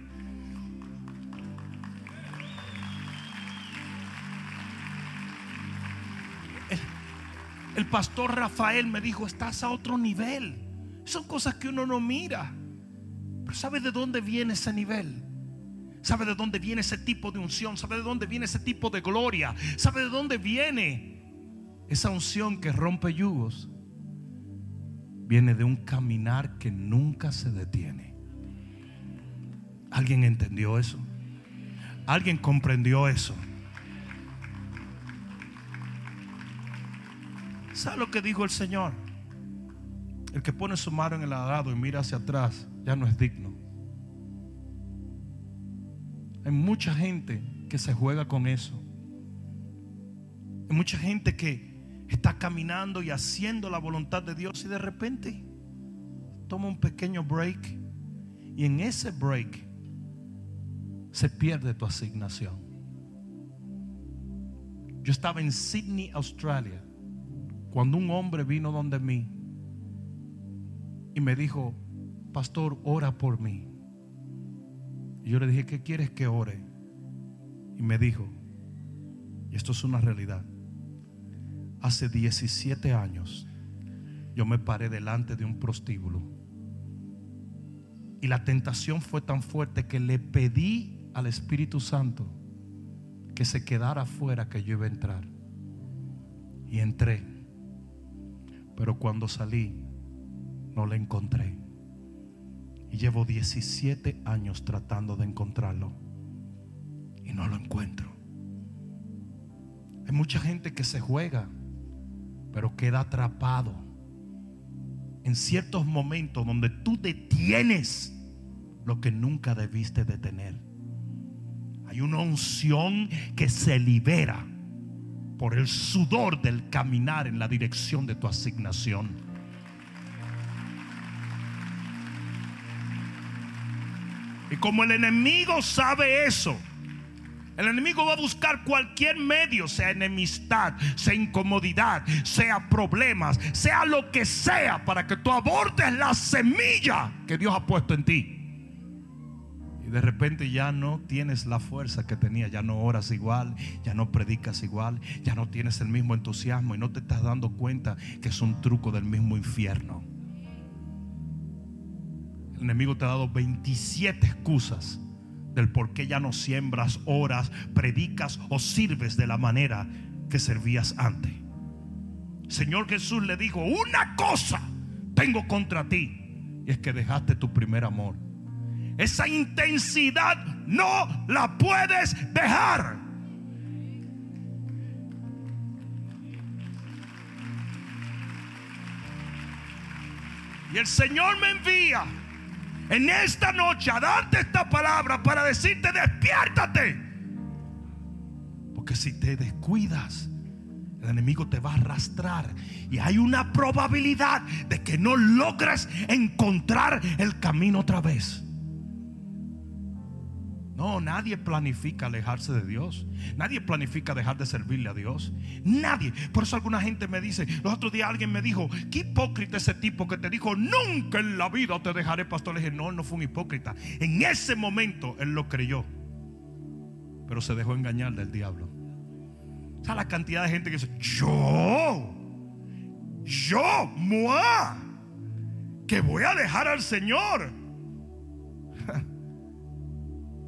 El, pastor Rafael me dijo, estás a otro nivel. Son cosas que uno no mira. Pero ¿sabe de dónde viene ese nivel? ¿Sabe de dónde viene ese tipo de unción? ¿Sabe de dónde viene ese tipo de gloria? ¿Sabe de dónde viene esa unción que rompe yugos viene de un caminar que nunca se detiene. ¿Alguien entendió eso? ¿Alguien comprendió eso? ¿Sabe lo que dijo el Señor? El que pone su mano en el arado y mira hacia atrás ya no es digno. Hay mucha gente que se juega con eso. Hay mucha gente que está caminando y haciendo la voluntad de Dios y de repente toma un pequeño break y en ese break se pierde tu asignación. Yo estaba en Sydney, Australia, cuando un hombre vino donde mí y me dijo, pastor, ora por mí. Y yo le dije, ¿qué quieres que ore? Y me dijo, y esto es una realidad, Hace 17 años yo me paré delante de un prostíbulo. Y la tentación fue tan fuerte que le pedí al Espíritu Santo que se quedara afuera que yo iba a entrar. Y entré. Pero cuando salí, no le encontré. Y llevo 17 años tratando de encontrarlo. Y no lo encuentro. Hay mucha gente que se juega pero queda atrapado en ciertos momentos donde tú detienes lo que nunca debiste detener. Hay una unción que se libera por el sudor del caminar en la dirección de tu asignación. Y como el enemigo sabe eso, el enemigo va a buscar cualquier medio, sea enemistad, sea incomodidad, sea problemas, sea lo que sea, para que tú abortes la semilla que Dios ha puesto en ti. Y de repente ya no tienes la fuerza que tenía, ya no oras igual, ya no predicas igual, ya no tienes el mismo entusiasmo y no te estás dando cuenta que es un truco del mismo infierno. El enemigo te ha dado 27 excusas del por qué ya no siembras, oras, predicas o sirves de la manera que servías antes. Señor Jesús le dijo, una cosa tengo contra ti, y es que dejaste tu primer amor. Esa intensidad no la puedes dejar. Y el Señor me envía en esta noche a esta palabra para decirte despiértate. Porque si te descuidas, el enemigo te va a arrastrar y hay una probabilidad de que no logres encontrar el camino otra vez. No, nadie planifica alejarse de Dios. Nadie planifica dejar de servirle a Dios. Nadie. Por eso alguna gente me dice, los otros días alguien me dijo, qué hipócrita ese tipo que te dijo, nunca en la vida te dejaré pastor. Le dije, no, no fue un hipócrita. En ese momento él lo creyó. Pero se dejó engañar del diablo. O sea, la cantidad de gente que dice, yo, yo, moi, que voy a dejar al Señor.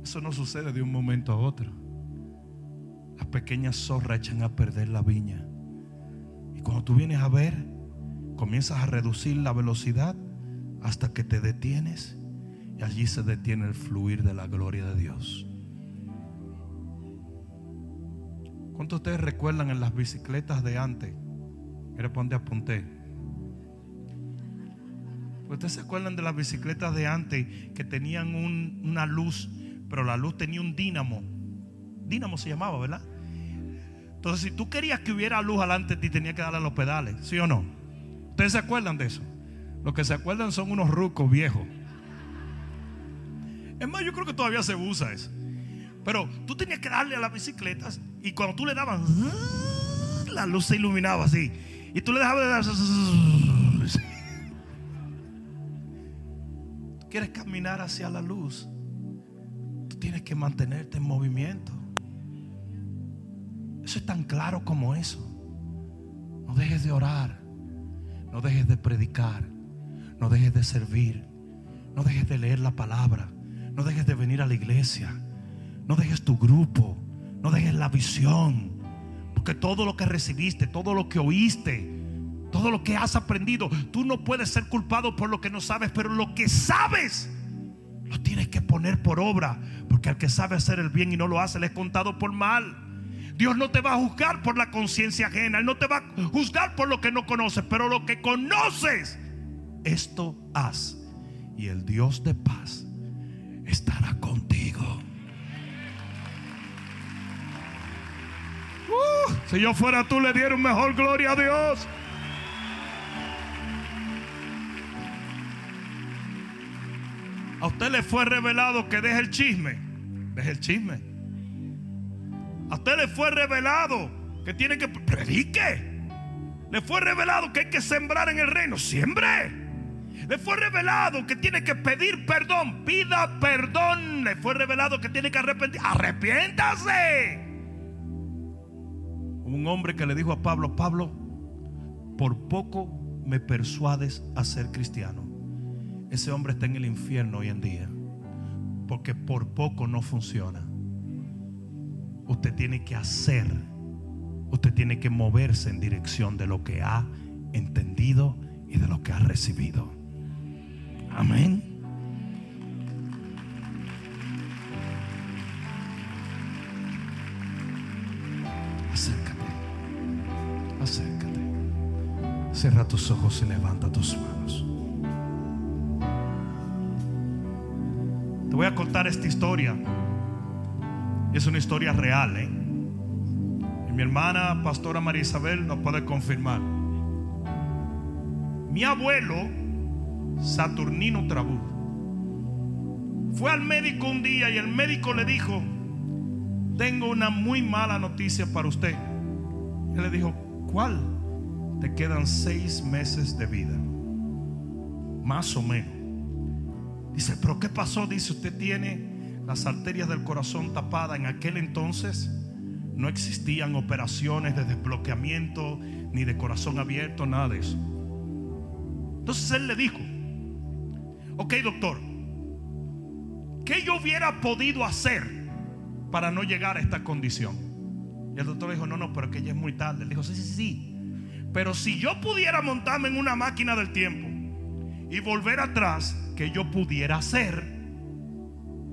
Eso no sucede de un momento a otro. Las pequeñas zorras echan a perder la viña. Y cuando tú vienes a ver, comienzas a reducir la velocidad hasta que te detienes y allí se detiene el fluir de la gloria de Dios. ¿Cuántos de ustedes recuerdan en las bicicletas de antes? Mira para dónde apunté. ¿Ustedes se acuerdan de las bicicletas de antes que tenían una luz pero la luz tenía un dínamo. Dínamo se llamaba, ¿verdad? Entonces, si tú querías que hubiera luz adelante de ti, tenías que darle a los pedales, ¿sí o no? ¿Ustedes se acuerdan de eso? Los que se acuerdan son unos rucos viejos. Es más, yo creo que todavía se usa eso. Pero tú tenías que darle a las bicicletas y cuando tú le dabas, la luz se iluminaba así. Y tú le dejabas de dar. Quieres caminar hacia la luz tienes que mantenerte en movimiento. Eso es tan claro como eso. No dejes de orar. No dejes de predicar. No dejes de servir. No dejes de leer la palabra. No dejes de venir a la iglesia. No dejes tu grupo. No dejes la visión. Porque todo lo que recibiste, todo lo que oíste, todo lo que has aprendido, tú no puedes ser culpado por lo que no sabes, pero lo que sabes lo tienes que poner por obra. Porque al que sabe hacer el bien y no lo hace, le es contado por mal. Dios no te va a juzgar por la conciencia ajena. Él no te va a juzgar por lo que no conoces. Pero lo que conoces, esto haz. Y el Dios de paz estará contigo. Uh, si yo fuera tú, le diera mejor gloria a Dios. A usted le fue revelado que deje el chisme. Deje el chisme. A usted le fue revelado que tiene que predique. Le fue revelado que hay que sembrar en el reino. Siembre. Le fue revelado que tiene que pedir perdón. Pida perdón. Le fue revelado que tiene que arrepentir. Arrepiéntase. Un hombre que le dijo a Pablo, Pablo, por poco me persuades a ser cristiano. Ese hombre está en el infierno hoy en día. Porque por poco no funciona. Usted tiene que hacer. Usted tiene que moverse en dirección de lo que ha entendido y de lo que ha recibido. Amén. Acércate. Acércate. Cierra tus ojos y levanta tus manos. Te voy a contar esta historia. Es una historia real, ¿eh? Y mi hermana, pastora María Isabel, nos puede confirmar. Mi abuelo, Saturnino Trabú, fue al médico un día y el médico le dijo, tengo una muy mala noticia para usted. Él le dijo, ¿cuál? Te quedan seis meses de vida. Más o menos. Dice, pero ¿qué pasó? Dice, usted tiene las arterias del corazón tapadas. En aquel entonces no existían operaciones de desbloqueamiento ni de corazón abierto, nada de eso. Entonces él le dijo, ok doctor, ¿qué yo hubiera podido hacer para no llegar a esta condición? Y el doctor le dijo, no, no, pero que ya es muy tarde. Le dijo, sí, sí, sí. Pero si yo pudiera montarme en una máquina del tiempo y volver atrás, que yo pudiera hacer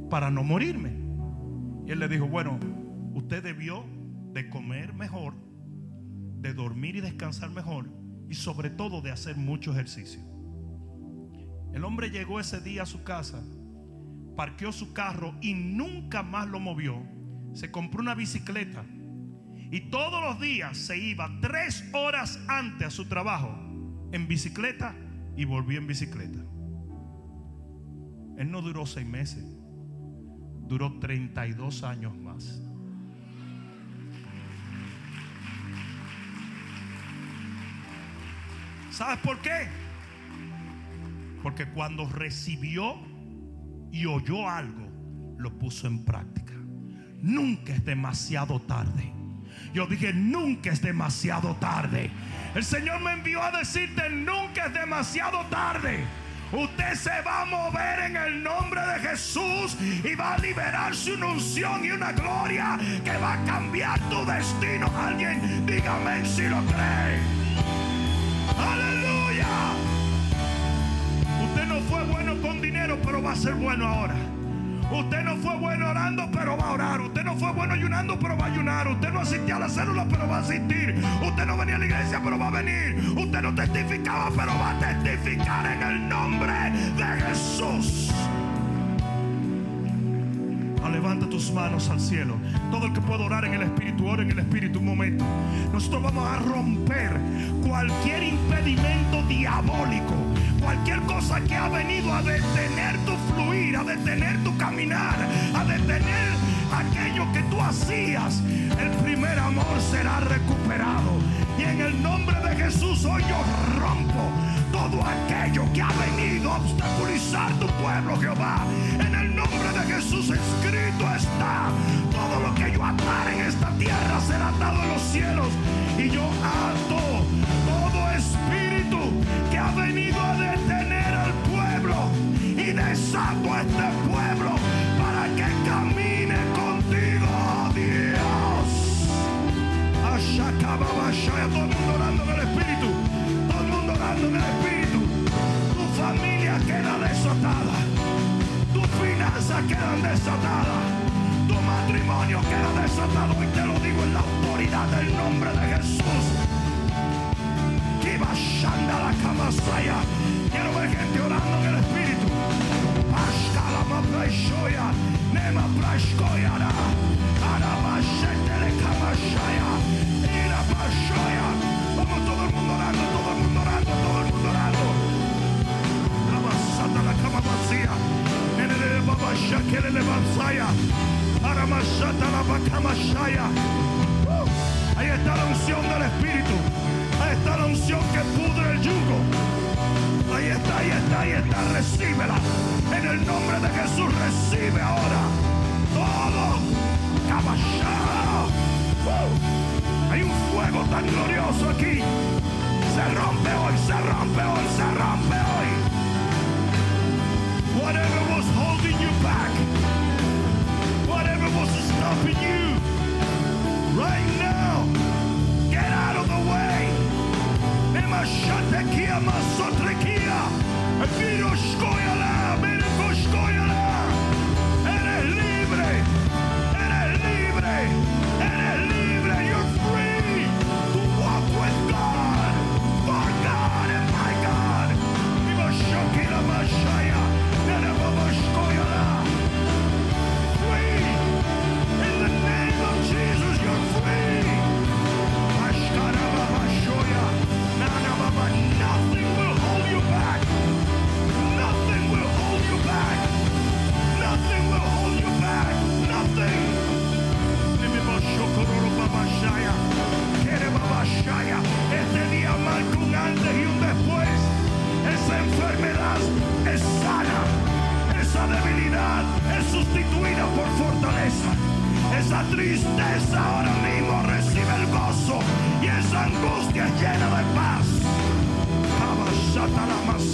para no morirme. Y él le dijo, bueno, usted debió de comer mejor, de dormir y descansar mejor y sobre todo de hacer mucho ejercicio. El hombre llegó ese día a su casa, parqueó su carro y nunca más lo movió. Se compró una bicicleta y todos los días se iba tres horas antes a su trabajo en bicicleta y volvía en bicicleta. Él no duró seis meses, duró 32 años más. ¿Sabes por qué? Porque cuando recibió y oyó algo, lo puso en práctica. Nunca es demasiado tarde. Yo dije, nunca es demasiado tarde. El Señor me envió a decirte, nunca es demasiado tarde. Usted se va a mover en el nombre de Jesús y va a liberarse una unción y una gloria que va a cambiar tu destino. Alguien dígame si lo cree. Aleluya. Usted no fue bueno con dinero, pero va a ser bueno ahora. Usted no fue bueno orando, pero va a orar. Usted no fue bueno ayunando, pero va a ayunar. Usted no asistía a la célula, pero va a asistir. Usted no venía a la iglesia, pero va a venir. Usted no testificaba, pero va a testificar en el nombre de Jesús. Ah, levanta tus manos al cielo. Todo el que pueda orar en el Espíritu, ora en el Espíritu un momento. Nosotros vamos a romper cualquier impedimento diabólico cualquier cosa que ha venido a detener tu fluir, a detener tu caminar, a detener aquello que tú hacías, el primer amor será recuperado. Y en el nombre de Jesús hoy yo rompo todo aquello que ha venido a obstaculizar tu pueblo, Jehová. En el nombre de Jesús escrito está, todo lo que yo atare en esta tierra será atado en los cielos. Y yo ato todo espíritu desato a este pueblo para que camine contigo, Dios. Todo el mundo orando en el Espíritu. Todo el mundo orando en el Espíritu. Tu familia queda desatada. Tus finanzas quedan desatadas. Tu matrimonio queda desatado. Y te lo digo en la autoridad del nombre de Jesús. Quiero ver gente orando. Praishoya. Nema praishkoyara. Arabashetele kamashaya. Ira pashoya. Vamos todo el mundo orando, todo el mundo orando, todo el mundo orando. Amasata la cama vacía. Nene de baba shakele le basaya. Aramasata la bakamashaya. Uh, Ahí está la unción del Espíritu. Ahí está la unción que pudre el yugo. Ahí está, ahí está, ahí está. Recíbela. En el nombre de Jesús, recibe ahora. Todo. Caballero. Uh, Hay un fuego tan glorioso aquí. Se rompe hoy, se rompe hoy, se rompe hoy. Whatever was holding you back, whatever was stopping you, right now, get out of the way. Nemashatekia masotrekia, viroshkoyala,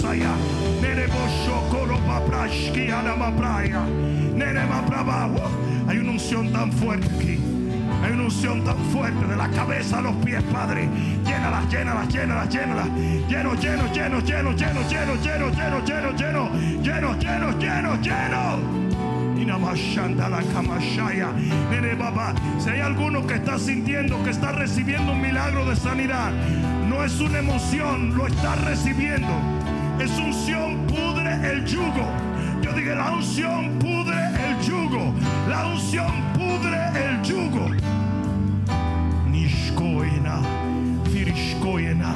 masaya, nerebo shokoro paprashki anamapraya, nerema. Uh, Hay una unción tan fuerte aquí. Hay una unción tan fuerte de la cabeza a los pies, Padre. Llénalas, llénalas, llénalas, llénalas. Lleno, lleno, lleno, lleno, lleno, lleno, lleno, lleno, lleno, lleno, lleno, lleno, lleno, lleno. Si hay alguno que está sintiendo que está recibiendo un milagro de sanidad, no es una emoción, lo está recibiendo. Esa unción pudre el yugo. Yo dije, la unción pudre el yugo. La unción pudre el yugo. Nishkoina, Firishkoina,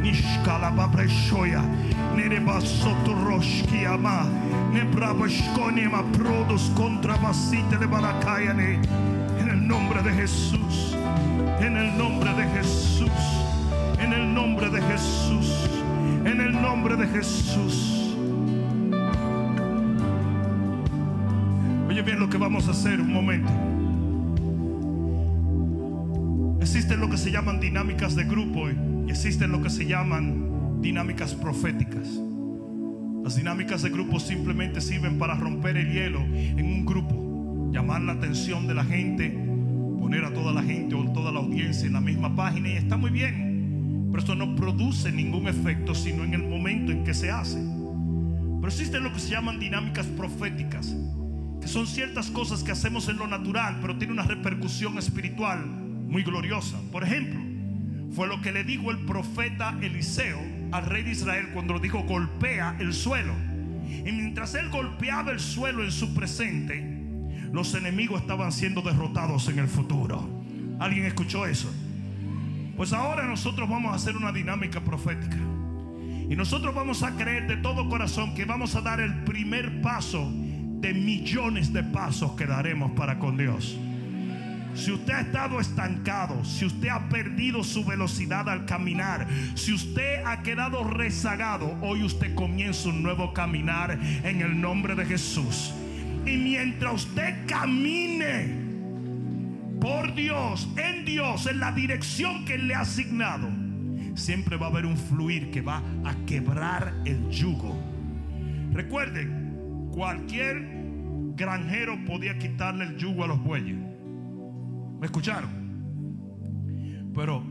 Nishkala Babreshoya, Nereba Sotoroshki Ama, Nebrabashkonima Prodos contra Basite de Barakayane. En el nombre de Jesús, en el nombre de Jesús, en el nombre de Jesús, en el nombre de Jesús. Oye bien lo que vamos a hacer un momento. Existen lo que se llaman dinámicas de grupo y existen lo que se llaman dinámicas proféticas. Las dinámicas de grupo simplemente sirven para romper el hielo en un grupo, llamar la atención de la gente, poner a toda la gente o toda la audiencia en la misma página y está muy bien. Esto no produce ningún efecto sino en el momento en que se hace. Pero existen lo que se llaman dinámicas proféticas, que son ciertas cosas que hacemos en lo natural, pero tiene una repercusión espiritual muy gloriosa. Por ejemplo, fue lo que le dijo el profeta Eliseo al rey de Israel cuando dijo golpea el suelo. Y mientras él golpeaba el suelo en su presente, los enemigos estaban siendo derrotados en el futuro. ¿Alguien escuchó eso? Pues ahora nosotros vamos a hacer una dinámica profética. Y nosotros vamos a creer de todo corazón que vamos a dar el primer paso de millones de pasos que daremos para con Dios. Si usted ha estado estancado, si usted ha perdido su velocidad al caminar, si usted ha quedado rezagado, hoy usted comienza un nuevo caminar en el nombre de Jesús. Y mientras usted camine por Dios, en Dios, en la dirección que le ha asignado, siempre va a haber un fluir que va a quebrar el yugo. Recuerden, cualquier granjero podía quitarle el yugo a los bueyes. ¿Me escucharon? Pero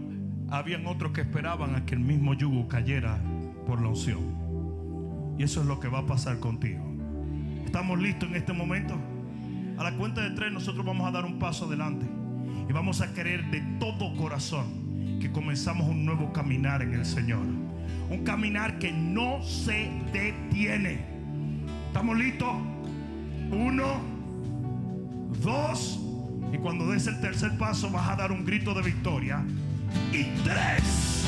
habían otros que esperaban a que el mismo yugo cayera por la unción. Y eso es lo que va a pasar contigo. ¿Estamos listos en este momento? A la cuenta de tres nosotros vamos a dar un paso adelante. Y vamos a querer de todo corazón que comenzamos un nuevo caminar en el Señor. Un caminar que no se detiene. ¿Estamos listos? Uno, dos, y cuando des el tercer paso vas a dar un grito de victoria. Y tres.